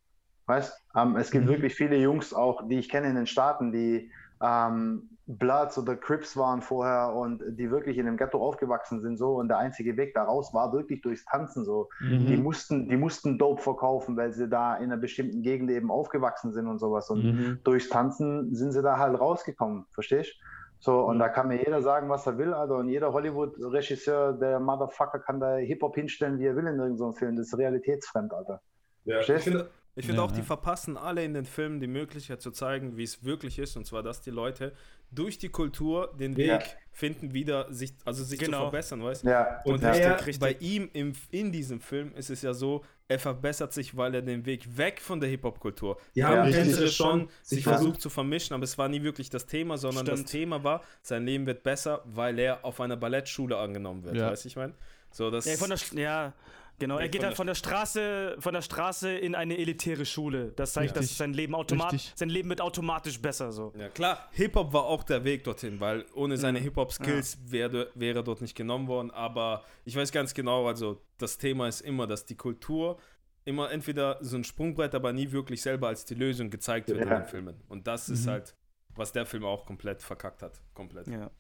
Weißt ähm, es gibt mhm. wirklich viele Jungs auch, die ich kenne in den Staaten, die ähm, Bloods oder Crips waren vorher und die wirklich in dem Ghetto aufgewachsen sind so und der einzige Weg daraus war wirklich durchs Tanzen so. Mhm. Die mussten, die mussten Dope verkaufen, weil sie da in einer bestimmten Gegend eben aufgewachsen sind und sowas und mhm. durchs Tanzen sind sie da halt rausgekommen, verstehst? So, und da kann mir jeder sagen, was er will, Alter. Und jeder Hollywood-Regisseur, der Motherfucker, kann da Hip-Hop hinstellen, wie er will in irgendeinem Film. Das ist realitätsfremd, Alter. Ja, ich Verstehst du? finde ich find Ja, auch, die verpassen alle in den Filmen die Möglichkeit zu zeigen, wie es wirklich ist. Und zwar, dass die Leute durch die Kultur den Weg Ja. finden, wieder sich, also sich zu Genau. verbessern, weißt du? Ja, Und ja. er, bei ihm im, in diesem Film ist es ja so, er verbessert sich, weil er den Weg weg von der Hip-Hop-Kultur. Die Ja, haben richtig. Tänze schon sich versucht zu vermischen, aber es war nie wirklich das Thema, sondern das Stimmt. Thema war, sein Leben wird besser, weil er auf einer Ballettschule angenommen wird. Ja. Weißt du, ich meine? So, das Ja, von der, Sch- ja, genau. Er geht von halt der- von der Straße, von der Straße in eine elitäre Schule. Das zeigt, Richtig. dass sein Leben automatisch, sein Leben wird automatisch besser so. Ja, klar, Hip-Hop war auch der Weg dorthin, weil ohne seine Hip-Hop-Skills wäre, wäre dort nicht genommen worden. Aber ich weiß ganz genau, also das Thema ist immer, dass die Kultur immer entweder so ein Sprungbrett, aber nie wirklich selber als die Lösung gezeigt wird in den Filmen. Und das ist halt, was der Film auch komplett verkackt hat. Komplett. Ja,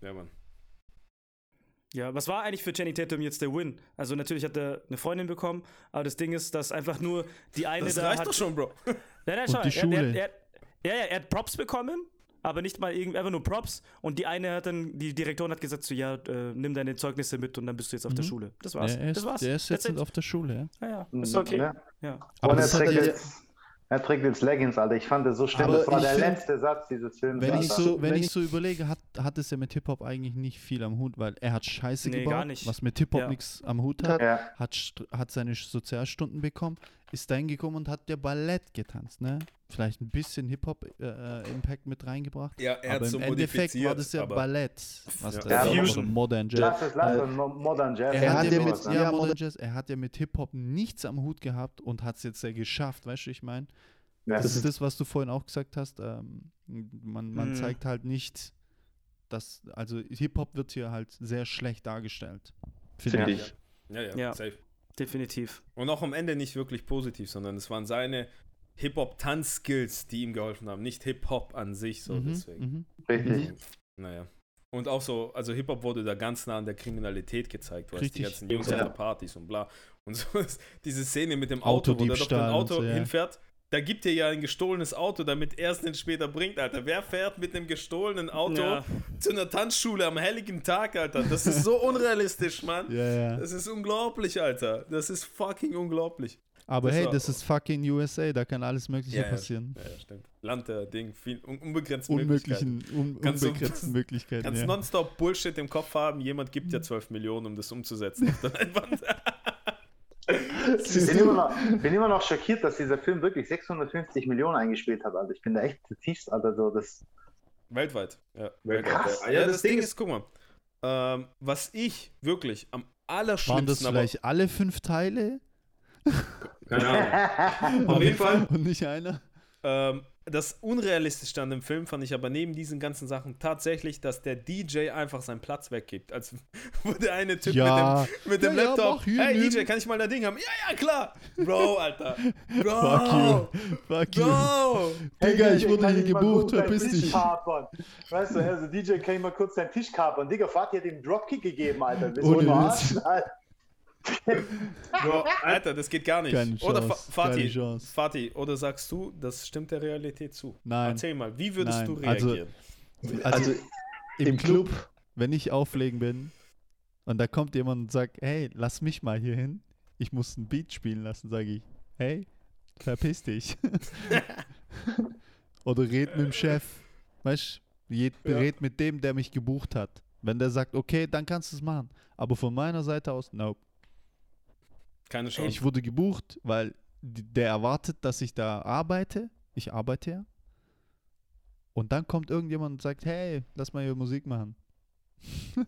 Ja. Mann. Ja, was war eigentlich für Channing Tatum jetzt der Win? Also natürlich hat er eine Freundin bekommen, aber das Ding ist, dass einfach nur die eine Das da reicht hat, doch schon, Bro. Nein, nein, Und schau mal, die er, Schule. Er, er, ja, ja, er hat Props bekommen, aber nicht mal irgendwie, einfach nur Props. Und die eine hat dann, die Direktorin hat gesagt, so, ja, äh, nimm deine Zeugnisse mit und dann bist du jetzt auf der Mhm. Schule. Das war's. Ja, er ist, das war's. der ist jetzt auf der Schule, ja. Ja, ja, ist okay. Ja. Ja. Aber Und er das hat er jetzt, er trägt jetzt Leggings, Alter. Ich fand das so schlimm. Aber Das war der find- letzte Satz dieses Films. Wenn ich so, wenn ich so überlege, hat, hat es ja mit Hip-Hop eigentlich nicht viel am Hut, weil er hat Scheiße Nee, gebaut, gar nicht. was mit Hip-Hop Ja. nichts am Hut hat, Ja. hat, hat seine Sozialstunden bekommen, ist dahin gekommen und hat der Ballett getanzt, ne? Vielleicht ein bisschen Hip-Hop-Impact mit reingebracht. Ja, er aber hat im so Endeffekt war das ja Ballett, was Ja. da Ja, Fusion. Modern Jazz. Lass es, lass es. Mo- Modern Jazz. Er hat, ja mit, ne? ja, Modern Jazz, er hat ja mit Hip-Hop nichts am Hut gehabt und hat es jetzt ja geschafft, weißt du, ich meine? Ja. Das ist das, was du vorhin auch gesagt hast. Ähm, man man Mhm. zeigt halt nicht, dass, also Hip-Hop wird hier halt sehr schlecht dargestellt. Finde ich. ich. Ja, ja, Ja. safe. Definitiv. Und auch am Ende nicht wirklich positiv, sondern es waren seine Hip-Hop-Tanz-Skills, die ihm geholfen haben, nicht Hip-Hop an sich, so Mhm, deswegen. mhm. Richtig. Naja. Und auch so, also Hip-Hop wurde da ganz nah an der Kriminalität gezeigt, weil die ganzen Jungs Ja. auf der Partys und bla. Und so ist diese Szene mit dem Auto, wo der doch und Auto so, ja. hinfährt, da gibt er ja ein gestohlenes Auto, damit er es dann später bringt, Alter. Wer fährt mit einem gestohlenen Auto Ja. zu einer Tanzschule am helligen Tag, Alter? Das ist so unrealistisch, Mann. Ja, ja. Das ist unglaublich, Alter. Das ist fucking unglaublich. Aber das hey, das ist fucking USA, da kann alles Mögliche Ja, ja. passieren. Ja, ja, stimmt. Land der Ding, viel un unbegrenzte Möglichkeiten. Unmöglichen, un Kannst du- unbegrenzten Möglichkeiten. Kannst Ja. nonstop Bullshit im Kopf haben, jemand gibt ja 12 Millionen, um das umzusetzen. Ich bin immer, noch, bin immer noch schockiert, dass dieser Film wirklich 650 Millionen eingespielt hat, Alter. Ich bin da echt zutiefst, Alter, so das. Weltweit. Ja, Krass. Ja, ja das, Ding ist, guck mal, ähm, was ich wirklich am Waren allerschlimmsten, das vielleicht alle fünf Teile keine Ahnung. Auf jeden Fall, und nicht einer? ähm, das Unrealistischste an dem Film fand ich aber neben diesen ganzen Sachen tatsächlich, dass der DJ einfach seinen Platz weggibt. Als wo der eine Typ Ja. mit dem, mit dem Ja, ja, Laptop, mach hier, hey. DJ, kann ich mal dein Ding haben? Ja, ja, klar. Bro, Alter. Bro. Fuck you. Fuck you. Bro. Digga, ich wurde hier gebucht, kurz deinen verpiss Tisch dich. kapern? Weißt du, also DJ kann ich mal kurz deinen Tisch kapern. Digga, Fatih hat ihm Dropkick gegeben, Alter. Ohne Witz. verarschen, Alter? Bro, Alter, das geht gar nicht. Keine oder Chance, Fa- keine Fatih, Chance. Fatih, oder sagst du, das stimmt der Realität zu? Nein. Erzähl mal, wie würdest Nein, du also- reagieren? Also, im, im Club, Club. wenn ich auflegen bin und da kommt jemand und sagt, hey, lass mich mal hier hin, ich muss ein Beat spielen lassen, sage ich, hey, verpiss dich. Oder red mit dem Chef. Weißt du, red, Ja. red mit dem, der mich gebucht hat. Wenn der sagt, okay, dann kannst du es machen. Aber von meiner Seite aus, nope. Keine Chance. Ich wurde gebucht, weil der erwartet, dass ich da arbeite. Ich arbeite ja. Und dann kommt irgendjemand und sagt, hey, lass mal hier Musik machen.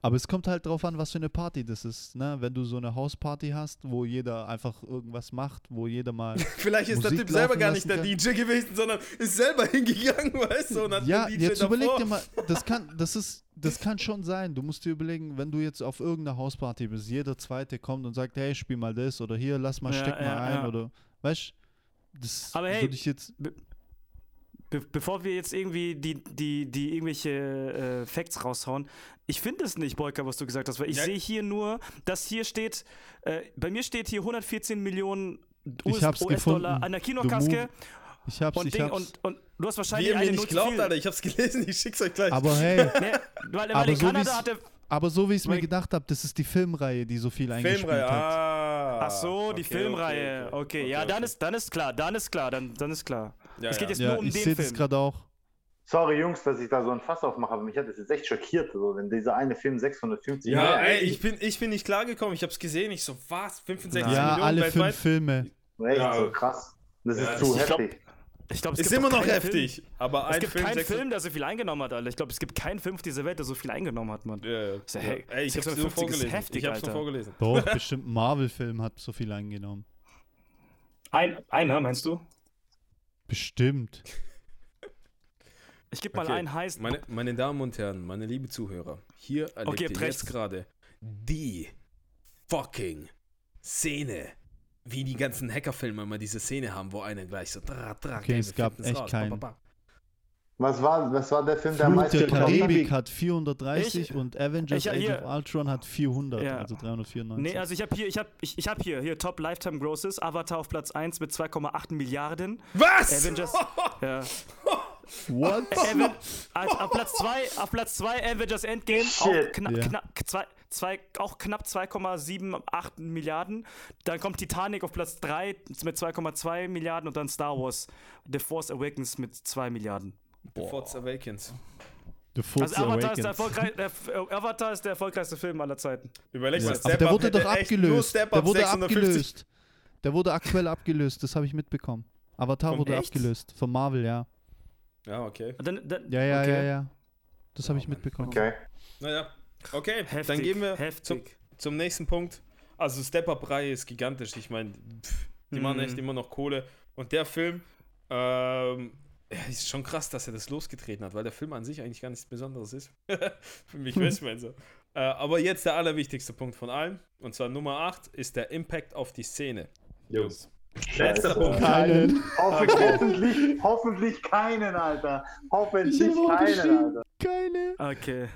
Aber es kommt halt drauf an, was für eine Party das ist. Ne? Wenn du so eine Hausparty hast, wo jeder einfach irgendwas macht, wo jeder mal. Vielleicht ist der Musik Typ selber gar nicht der DJ gewesen, sondern ist selber hingegangen, weißt du, und hat ja, den DJ jetzt davor. überleg dir mal, das kann, das ist, das kann schon sein. Du musst dir überlegen, wenn du jetzt auf irgendeiner Hausparty bist, jeder Zweite kommt und sagt, hey, spiel mal das oder hier, lass mal, Ja, steck mal ja, ein ja. oder, weißt das Aber hey, würde ich jetzt, Be bevor wir jetzt irgendwie die, die, die irgendwelche äh, Facts raushauen, ich finde es nicht, Boyka, was du gesagt hast, weil ich Ja. sehe hier nur, dass hier steht, äh, bei mir steht hier 114 Millionen US-Dollar gefunden. an der Kinokaske Ich hab's, Und, ich Ding, hab's. und, und du hast Wie wahrscheinlich ihr mir eine nicht Not zu glaubt. Alter, ich hab's gelesen, ich schick's euch gleich. aber hey, Nee, weil, Aber in so Kanada wie's- hat er. aber so wie ich es mir gedacht habe, das ist die Filmreihe, die so viel eingespielt Filmreihe, hat. ah. Ach so, die okay, Filmreihe. Okay, okay. ja, Okay, dann okay. ist dann ist klar, dann ist klar, dann, dann ist klar. Ja, es geht ja. jetzt Ja, nur um ich den sehe das Film. gerade auch. Sorry, Jungs, dass ich da so ein Fass aufmache, aber mich hat das jetzt echt schockiert, so, wenn dieser eine Film 650 Ja, Millionen- ey, ich bin, ich bin nicht klargekommen. Ich hab's gesehen. Ich so, was? 65 Ja, Millionen alle weltweit? fünf Filme. Echt Ja. so krass. Das Ja, ist zu ich glaub- heftig. Ich glaube, es Ist gibt immer noch heftig. Film, Aber es ein gibt Film, keinen 600 Film, der so viel eingenommen hat, Alter. Ich glaube, es gibt keinen Film auf dieser Welt, der so viel eingenommen hat, Mann. Ja, ja. Ja, ja. Ey, ich hab's nur 650 ist vorgelesen. heftig, ich hab's nur Alter. vorgelesen. Doch, bestimmt ein Marvel-Film hat so viel eingenommen. Ein, einer, meinst du? Bestimmt. Ich gebe mal Okay, einen heißen. Meine, meine Damen und Herren, meine liebe Zuhörer, hier erlebt Okay, ihr jetzt gerade die fucking Szene. Wie die ganzen Hackerfilme immer diese Szene haben, wo einer gleich so dra, dra, Okay, es gab echt raus, keinen. ba, ba, ba. Was war, was war der Film, der am Flut meisten der? Karibik hat 430 Ich- und Avengers ich- Age of Ultron hat 400, Ja. also 394. Nee, also ich habe hier, ich habe ich, ich hab hier, hier Top Lifetime Grosses, Avatar auf Platz 1 mit 2,8 Milliarden. Was? Avengers, ja. What? Aven als, auf Platz 2, auf Platz 2 Avengers Endgame, auch, Shit. kna Ja. knapp, zwei, zwei, auch knapp 2,78 Milliarden. Dann kommt Titanic auf Platz 3 mit 2,2 Milliarden und dann Star Wars The Force Awakens mit 2 Milliarden. The Force Awakens. The Force Also Avatar ist, der Awakens. erfolgreich, der, F- äh, Avatar ist der erfolgreichste Film aller Zeiten. Überleg Ja. mal, Aber Step der Up wurde doch echt nur abgelöst. Step Der Up wurde 650. abgelöst. Der wurde aktuell abgelöst, das habe ich mitbekommen. Avatar Vom wurde echt? abgelöst. Von Marvel, ja. Ja, okay. Dann, dann, Ja, ja, okay. ja, ja. Das habe Oh ich Mann. mitbekommen. Okay. Naja, okay, Heftig, dann gehen wir zum, zum nächsten Punkt. Also Step-Up-Reihe ist gigantisch. Ich meine, die machen Mhm. echt immer noch Kohle. Und der Film, ähm, ja, ist schon krass, dass er das losgetreten hat, weil der Film an sich eigentlich gar nichts Besonderes ist. Für mich weiß man so. Äh, aber jetzt der allerwichtigste Punkt von allen, und zwar Nummer 8, ist der Impact auf die Szene. Jungs. Letzter Punkt. Keinen. Hoffentlich, hoffentlich, hoffentlich keinen, Alter. Hoffentlich keinen. Alter. Keine. Okay.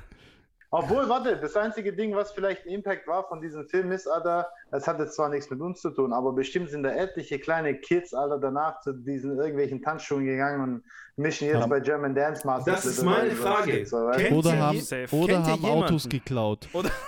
Obwohl, warte, das einzige Ding, was vielleicht ein Impact war von diesem Film ist, Alter, es hat jetzt zwar nichts mit uns zu tun, aber bestimmt sind da etliche kleine Kids, Alter, danach zu diesen irgendwelchen Tanzschulen gegangen und mischen jetzt Ja. bei German Dance Masters. Das ist oder meine. Frage. Kennt Oder ihr haben, oder haben Autos geklaut. Oder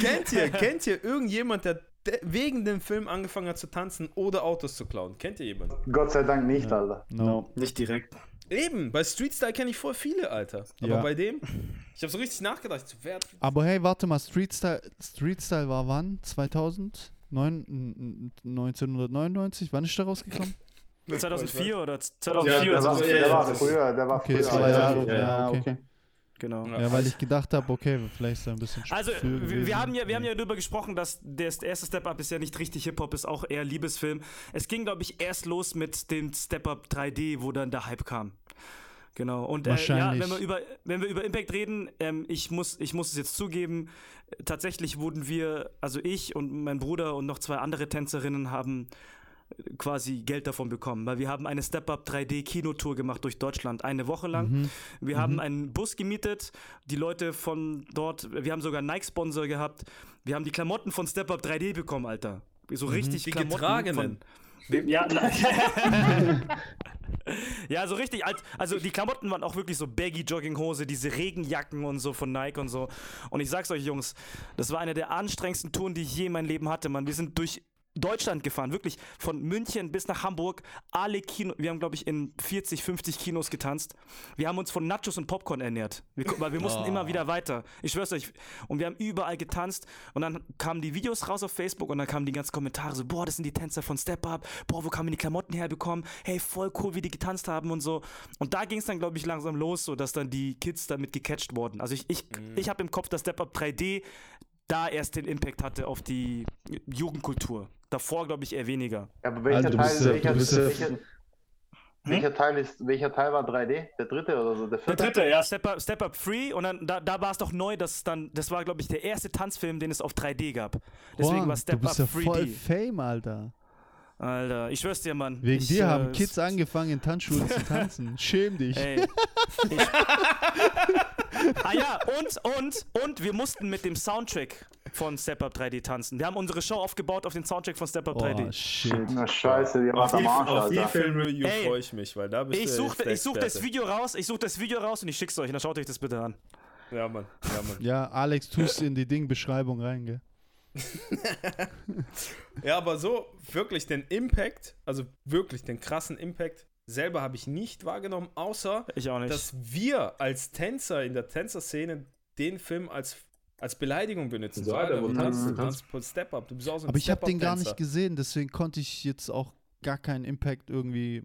kennt ihr, kennt ihr irgendjemand, der de- wegen dem Film angefangen hat zu tanzen oder Autos zu klauen? Kennt ihr jemanden? Gott sei Dank nicht, Alter. No. Nicht direkt. Eben, bei Street Style kenne ich voll viele, Alter. Aber Ja. bei dem, ich habe so richtig nachgedacht, so, wer, Aber hey, warte mal, Street Style, Street Style war wann? 2000? Neun, n- n- 1999? Wann ist der rausgekommen? 2004 oder Ja, 2004 Der das war, ja, der ja, war früher, der war Okay, früher. zwei Alter. Jahre, Ja, ja, okay. Genau. Ja, weil ich gedacht habe, okay, vielleicht ist er ein bisschen Also, wir, gewesen. wir, haben ja, wir haben ja darüber gesprochen, dass der erste Step-Up ist ja nicht richtig Hip-Hop, ist auch eher Liebesfilm. Es ging, glaube ich, erst los mit dem Step-Up 3D, wo dann der Hype kam. Genau. Und äh, ja, Wahrscheinlich. wenn wir über, wenn wir über Impact reden, ähm, ich, muss, ich muss es jetzt zugeben, tatsächlich wurden wir, also ich und mein Bruder und noch zwei andere Tänzerinnen haben äh, quasi Geld davon bekommen, weil wir haben eine Step-Up 3D Kinotour gemacht durch Deutschland, eine Woche lang. Mhm. Wir haben einen Bus gemietet, die Leute von dort, wir haben sogar einen Nike-Sponsor gehabt. Wir haben die Klamotten von Step Up 3D bekommen, Alter. So richtig Die Klamotten getragenen. Von, ja, ja, so richtig. Also die Klamotten waren auch wirklich so baggy Jogginghose, diese Regenjacken und so von Nike und so. Und ich sag's euch, Jungs, das war eine der anstrengendsten Touren, die ich je in meinem Leben hatte, Mann. Wir sind durch Deutschland gefahren, wirklich von München bis nach Hamburg. Alle Kino, wir haben glaube ich in 40, 50 Kinos getanzt. Wir haben uns von Nachos und Popcorn ernährt, wir, weil wir mussten immer wieder weiter. Ich schwör's euch. Und wir haben überall getanzt und dann kamen die Videos raus auf Facebook und dann kamen die ganzen Kommentare so, boah, das sind die Tänzer von Step Up, boah, wo kann man die Klamotten herbekommen? Hey, voll cool, wie die getanzt haben und so. Und da ging es dann glaube ich langsam los, so dass dann die Kids damit gecatcht wurden. Also ich, ich, ich habe im Kopf, dass Step Up 3D da erst den Impact hatte auf die Jugendkultur. Davor glaube ich eher weniger. Ja, aber welcher du Teil, bist welcher, welcher Teil ist, welcher Teil war 3D? Der dritte oder so? Der Der dritte, ja, Step Up, Step Up Free und dann da, da war es doch neu, dass es dann, das war glaube ich der erste Tanzfilm, den es auf 3D gab. Deswegen Juan, war Step du bist Up ja voll 3D. Fame, Alter. Alter, ich schwör's dir, Mann. Wegen ich, dir äh, haben Kids angefangen, in Tanzschulen zu tanzen. Schäm dich. Ey. Ich, ah ja, und, und, und wir mussten mit dem Soundtrack von Step Up 3D tanzen. Wir haben unsere Show aufgebaut auf den Soundtrack von Step Up Oh, 3D. shit. Na scheiße, ihr macht am die, Arsch, auf die. Filmreview freue ich mich, weil da bist Ich du suche jetzt der ich such das. Video raus, ich suche das Video raus und ich schick's euch. Und dann schaut euch das bitte an. Ja, Mann. Ja, Mann. Ja, Alex, tust in die Ding-Beschreibung rein, gell? Ja, aber so wirklich den Impact, also wirklich den krassen Impact, selber habe ich nicht wahrgenommen, außer Ich auch nicht. dass wir als Tänzer in der Tänzerszene den Film als, als Beleidigung benutzen. So, Alter, Alter, wo du tanzt- du tanzt- Step Up, du bist auch so ein Aber ich habe den gar nicht gesehen, deswegen konnte ich jetzt auch gar keinen Impact irgendwie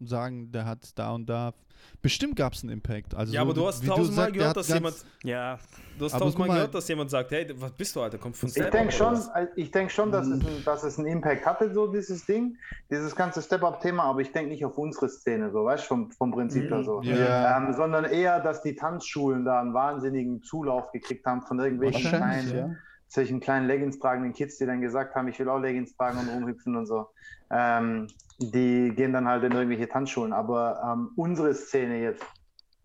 sagen, der hat da und da. Bestimmt gab es einen Impact. Also Ja, so aber du hast tausendmal gehört, dass jemand, ja. du hast tausendmal gehört, dass jemand sagt, hey, was bist du, Alter, komm von Ich Step denke Up schon, äh, ich denk schon dass, es ein, dass es einen Impact hatte, so dieses Ding, dieses ganze Step-Up-Thema, aber ich denke nicht auf unsere Szene, so, weißt du, vom, vom Prinzip her so. Ja. Ähm, sondern eher, dass die Tanzschulen da einen wahnsinnigen Zulauf gekriegt haben von irgendwelchen kleinen, ja. Solchen kleinen Leggings tragenden Kids, die dann gesagt haben, ich will auch Leggings tragen und rumhüpfen und so. Ähm, die gehen dann halt in irgendwelche Tanzschulen, aber ähm, unsere Szene jetzt,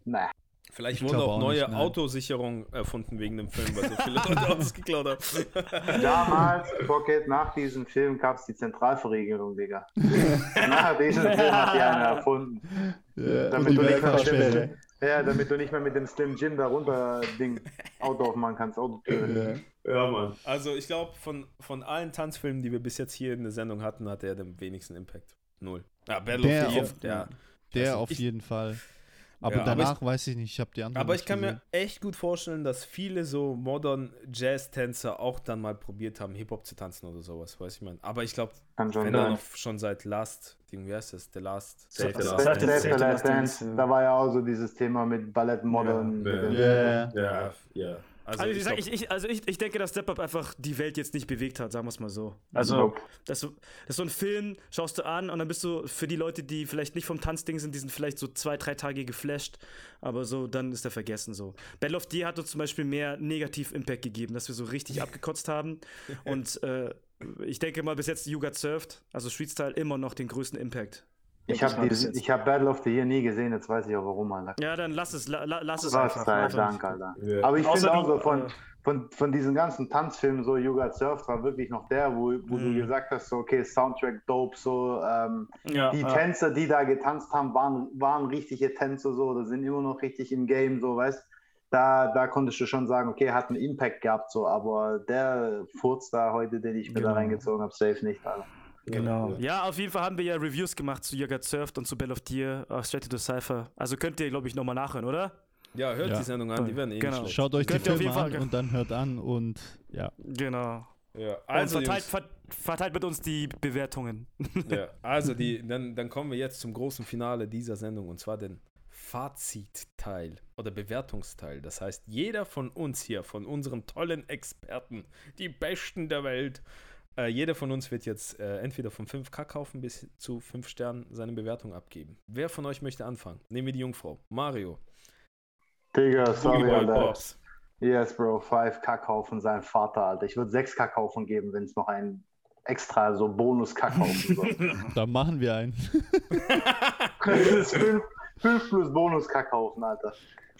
na, Vielleicht Ich wurden glaube auch auch neue nicht, nein. Autosicherungen erfunden wegen dem Film, weil so viele Leute Autos geklaut haben. Damals, Pocket, nach diesem Film gab es die Zentralverriegelung, Digga. nach diesem Film hat die eine erfunden. Ja, Damit die du, nicht mehr ja, damit du nicht mehr mit dem Slim Jim da runter Ding Auto aufmachen kannst. Autotür. Ja, Mann. Also ich glaube, von, von allen Tanzfilmen, die wir bis jetzt hier in der Sendung hatten, hat er den wenigsten Impact. Null. Ja, Battle Der of the Year, auf- ja. Der Also auf ich- jeden Fall. Aber Ja, aber danach weiß ich nicht, ich habe die anderen Aber ich kann gesehen. mir echt gut vorstellen, dass viele so modern Jazz-Tänzer auch dann mal probiert haben, Hip-Hop zu tanzen oder sowas, weiß ich mein. Aber ich glaube, wenn sein. noch schon seit Last, Ding, wie heißt das? The Last Save the Save Last Save Dance. the Save the Last Last Dance, Da war ja auch so dieses Thema mit Ballett Modern. Ja, Ja, ja. Also, Also, ich ich, sag, ich, ich, also ich, ich denke, dass Step Up einfach die Welt jetzt nicht bewegt hat, sagen wir es mal so. Also, Nope. das, das ist so ein Film, schaust du an und dann bist du für die Leute, die vielleicht nicht vom Tanzding sind, die sind vielleicht so zwei, drei Tage geflasht, aber so, dann ist er vergessen so. Battle of the hat uns zum Beispiel mehr Negativ-Impact gegeben, dass wir so richtig abgekotzt haben und äh, ich denke mal, bis jetzt You Got Served, also Street Style, immer noch den größten Impact. Ich habe hab Battle of the Year nie gesehen, jetzt weiß ich auch warum, Alter. Ja, dann lass es, la, la- lass es Was einfach. sei Dank. Alter. Ja. Aber ich finde auch so von, äh, von, von diesen ganzen Tanzfilmen, so You Got Surfed war wirklich noch der, wo, wo Mhm. du gesagt hast, so, okay, Soundtrack dope, so, ähm, Ja, die ja. Tänzer, die da getanzt haben, waren, waren richtige Tänzer, so, da sind immer noch richtig im Game, so, weißt da, da konntest du schon sagen, okay, hat einen Impact gehabt, so, aber der Furz da heute, den ich mir Genau. da reingezogen habe, safe nicht, Alter. Genau. Ja. Ja, auf jeden Fall haben wir ja Reviews gemacht zu Got Surfed und zu Bell of Deer, uh, Straight to the Cypher. Also könnt ihr, glaube ich, nochmal nachhören, oder? ja, hört Ja. die Sendung an, die werden eh Genau. schlecht. Schaut euch die Könnt auf Filme jeden Fall- an und dann hört an und ja. Genau. Ja, Also und verteilt, ver verteilt mit uns die Bewertungen. ja, also die, dann, dann kommen wir jetzt zum großen Finale dieser Sendung und zwar den Fazitteil oder Bewertungsteil. Das heißt, jeder von uns hier, von unseren tollen Experten, die Besten der Welt, äh, jeder von uns wird jetzt äh, entweder von 5K kaufen bis zu 5 Sternen seine Bewertung abgeben. Wer von euch möchte anfangen? Nehmen wir die Jungfrau. Mario. Digga, sorry, Alter. Pops. Yes, Bro, 5 Kackhaufen sein Vater, Alter. Ich würde 6 Kackhaufen geben, wenn es noch einen extra so Bonus-Kackhaufen soll. Dann machen wir einen. das ist 5, 5 plus Bonus-Kackhaufen, Alter.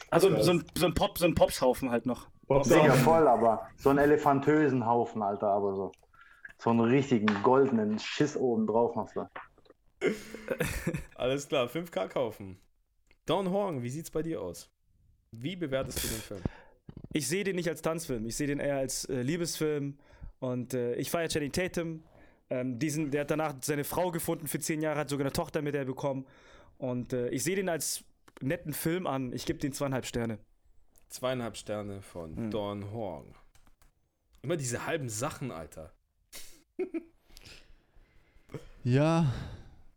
Also so ein, so ein, Pop, so ein Popshaufen halt noch. Digga, voll, aber so einen elefantösen Haufen, Alter, aber so. So einen richtigen goldenen Schiss oben drauf machst du. Alles klar, 5K kaufen. Don Horn, wie sieht's bei dir aus? Wie bewertest du den Film? Ich sehe den nicht als Tanzfilm, ich sehe den eher als äh, Liebesfilm. Und äh, ich feiere Channing Tatum. Ähm, diesen, der hat danach seine Frau gefunden für zehn Jahre, hat sogar eine Tochter mit der bekommen. Und äh, ich sehe den als netten Film an. Ich gebe den zweieinhalb Sterne. Zweieinhalb Sterne von Hm. Don Horn. Immer diese halben Sachen, Alter. Ja,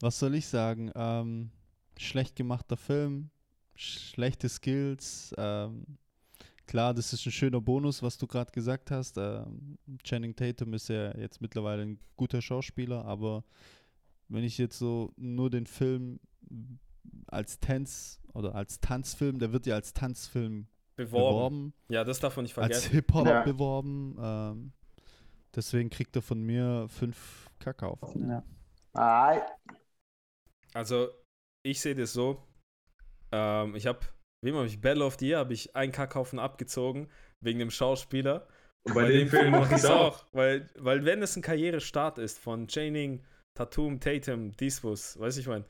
was soll ich sagen? Ähm, schlecht gemachter Film, schlechte Skills. Ähm, klar, das ist ein schöner Bonus, was du gerade gesagt hast. Ähm, Channing Tatum ist ja jetzt mittlerweile ein guter Schauspieler, aber wenn ich jetzt so nur den Film als Tanz oder als Tanzfilm, der wird ja als Tanzfilm Beworben. beworben, Ja, das darf man nicht als vergessen. Hip-Hop Ja. beworben. Ähm, deswegen kriegt er von mir fünf Kakao. Ai. Also, ich sehe das so. Ähm, ich habe, wem habe ich Battle of the Year, habe ich einen Kackhaufen abgezogen, wegen dem Schauspieler. Und bei dem Film mache ich es auch. Weil, weil wenn es ein Karrierestart ist von Channing, Tatum, Tatum, Disbus, weiß ich mein.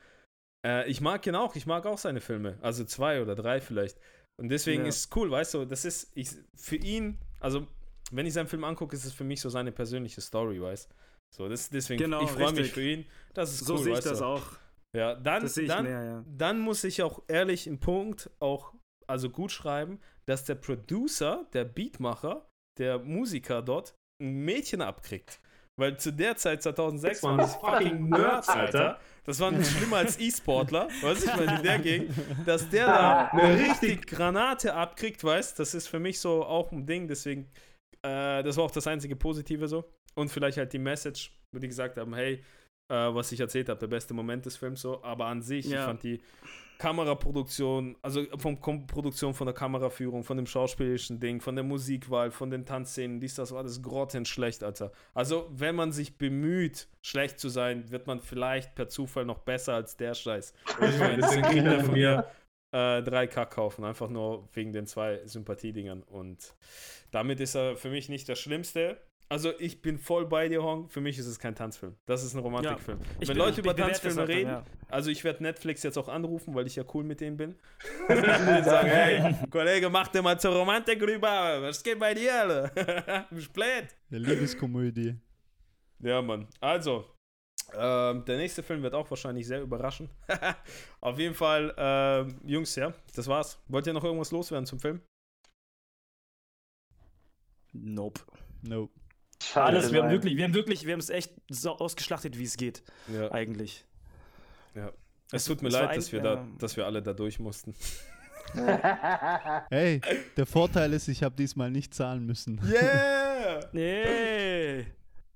Äh, ich mag ihn auch, ich mag auch seine Filme. Also zwei oder drei vielleicht. Und deswegen Ja. ist es cool, weißt du, das ist ich, für ihn, also wenn ich seinen Film angucke, ist es für mich so seine persönliche Story, weißt So, das, deswegen, Genau, ich freue mich für ihn. Das ist So cool, sehe ich weißt das du. auch. Ja, dann, Das sehe ich dann, mehr, ja. dann muss ich auch ehrlich einen Punkt auch also gut schreiben, dass der Producer, der Beatmacher, der Musiker dort ein Mädchen abkriegt. Weil zu der Zeit, 2006, waren das fucking Nerds, Alter. Das waren schlimmer als E-Sportler, was ich meine, in der Gegend, dass der da eine richtig Granate abkriegt, weißt das ist für mich so auch ein Ding, deswegen, äh, das war auch das einzige Positive so. Und vielleicht halt die Message, wo die gesagt haben, hey, äh, was ich erzählt habe, der beste Moment des Films so, aber an sich, ich Ja. fand die Kameraproduktion, also von Kom Produktion von der Kameraführung, von dem schauspielerischen Ding, von der Musikwahl, von den Tanzszenen, dies, das war alles grottenschlecht, Alter. Also, wenn man sich bemüht, schlecht zu sein, wird man vielleicht per Zufall noch besser als der Scheiß. Ich meine, deswegen kriegt er von mir äh, drei K kaufen, einfach nur wegen den zwei Sympathiedingern. Und damit ist er für mich nicht das Schlimmste. Also ich bin voll bei dir, Hong. Für mich ist es kein Tanzfilm. Das ist ein Romantikfilm. Ich Wenn be- Leute über Tanzfilme dann, reden, ja. also ich werde Netflix jetzt auch anrufen, weil ich ja cool mit denen bin. und sagen, hey, Kollege, mach dir mal zur Romantik rüber. Was geht bei dir? Bist blöd? Eine Liebeskomödie. Ja, Mann. Also, ähm, der nächste Film wird auch wahrscheinlich sehr überraschen. Auf jeden Fall, ähm, Jungs, ja, das war's. Wollt ihr noch irgendwas loswerden zum Film? Nope. Nope. Schade, Alles, wir haben wirklich, wir haben wirklich, wir haben es echt so ausgeschlachtet, wie es geht, Ja. eigentlich. Es tut mir es leid, ein- dass wir, ja. da, dass wir alle da durch mussten. Hey, der Vorteil ist, ich habe diesmal nicht zahlen müssen. Yeah! Nee.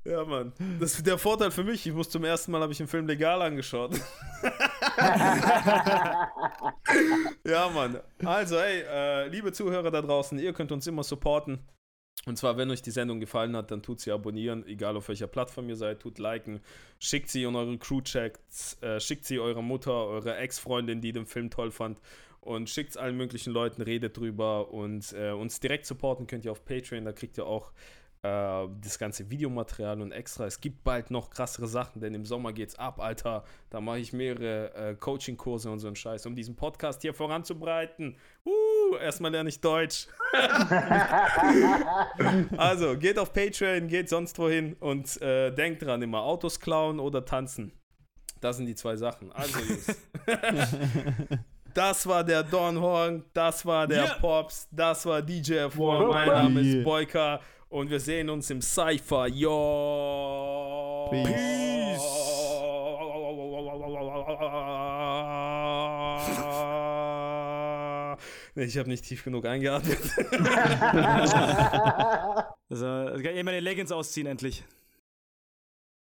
Ja, Mann. Das ist der Vorteil für mich. Ich muss zum ersten Mal, habe ich einen Film legal angeschaut. ja, Mann. Also, ey, äh, liebe Zuhörer da draußen, ihr könnt uns immer supporten. Und zwar, wenn euch die Sendung gefallen hat, dann tut sie abonnieren, egal auf welcher Plattform ihr seid, tut liken, schickt sie in eure Crew-Chats, äh, schickt sie eurer Mutter, eurer Ex-Freundin, die den Film toll fand und schickt es allen möglichen Leuten, redet drüber und äh, uns direkt supporten könnt ihr auf Patreon, da kriegt ihr auch äh, das ganze Videomaterial und extra. Es gibt bald noch krassere Sachen, denn im Sommer geht's ab, Alter. Da mache ich mehrere äh, Coaching-Kurse und so einen Scheiß, um diesen Podcast hier voranzubreiten. Uh, erstmal lerne ich Deutsch. also, geht auf Patreon, geht sonst wohin und äh, denkt dran, immer Autos klauen oder tanzen. Das sind die zwei Sachen. Also. Das war der Don Horn, das war der Yeah. Pops, das war DJ F1. Mein Name ist Boyka und wir sehen uns im Cypher. Yo! Peace. Nee, ich habe nicht tief genug eingeatmet. Also, kann ich mal die Leggings ausziehen endlich.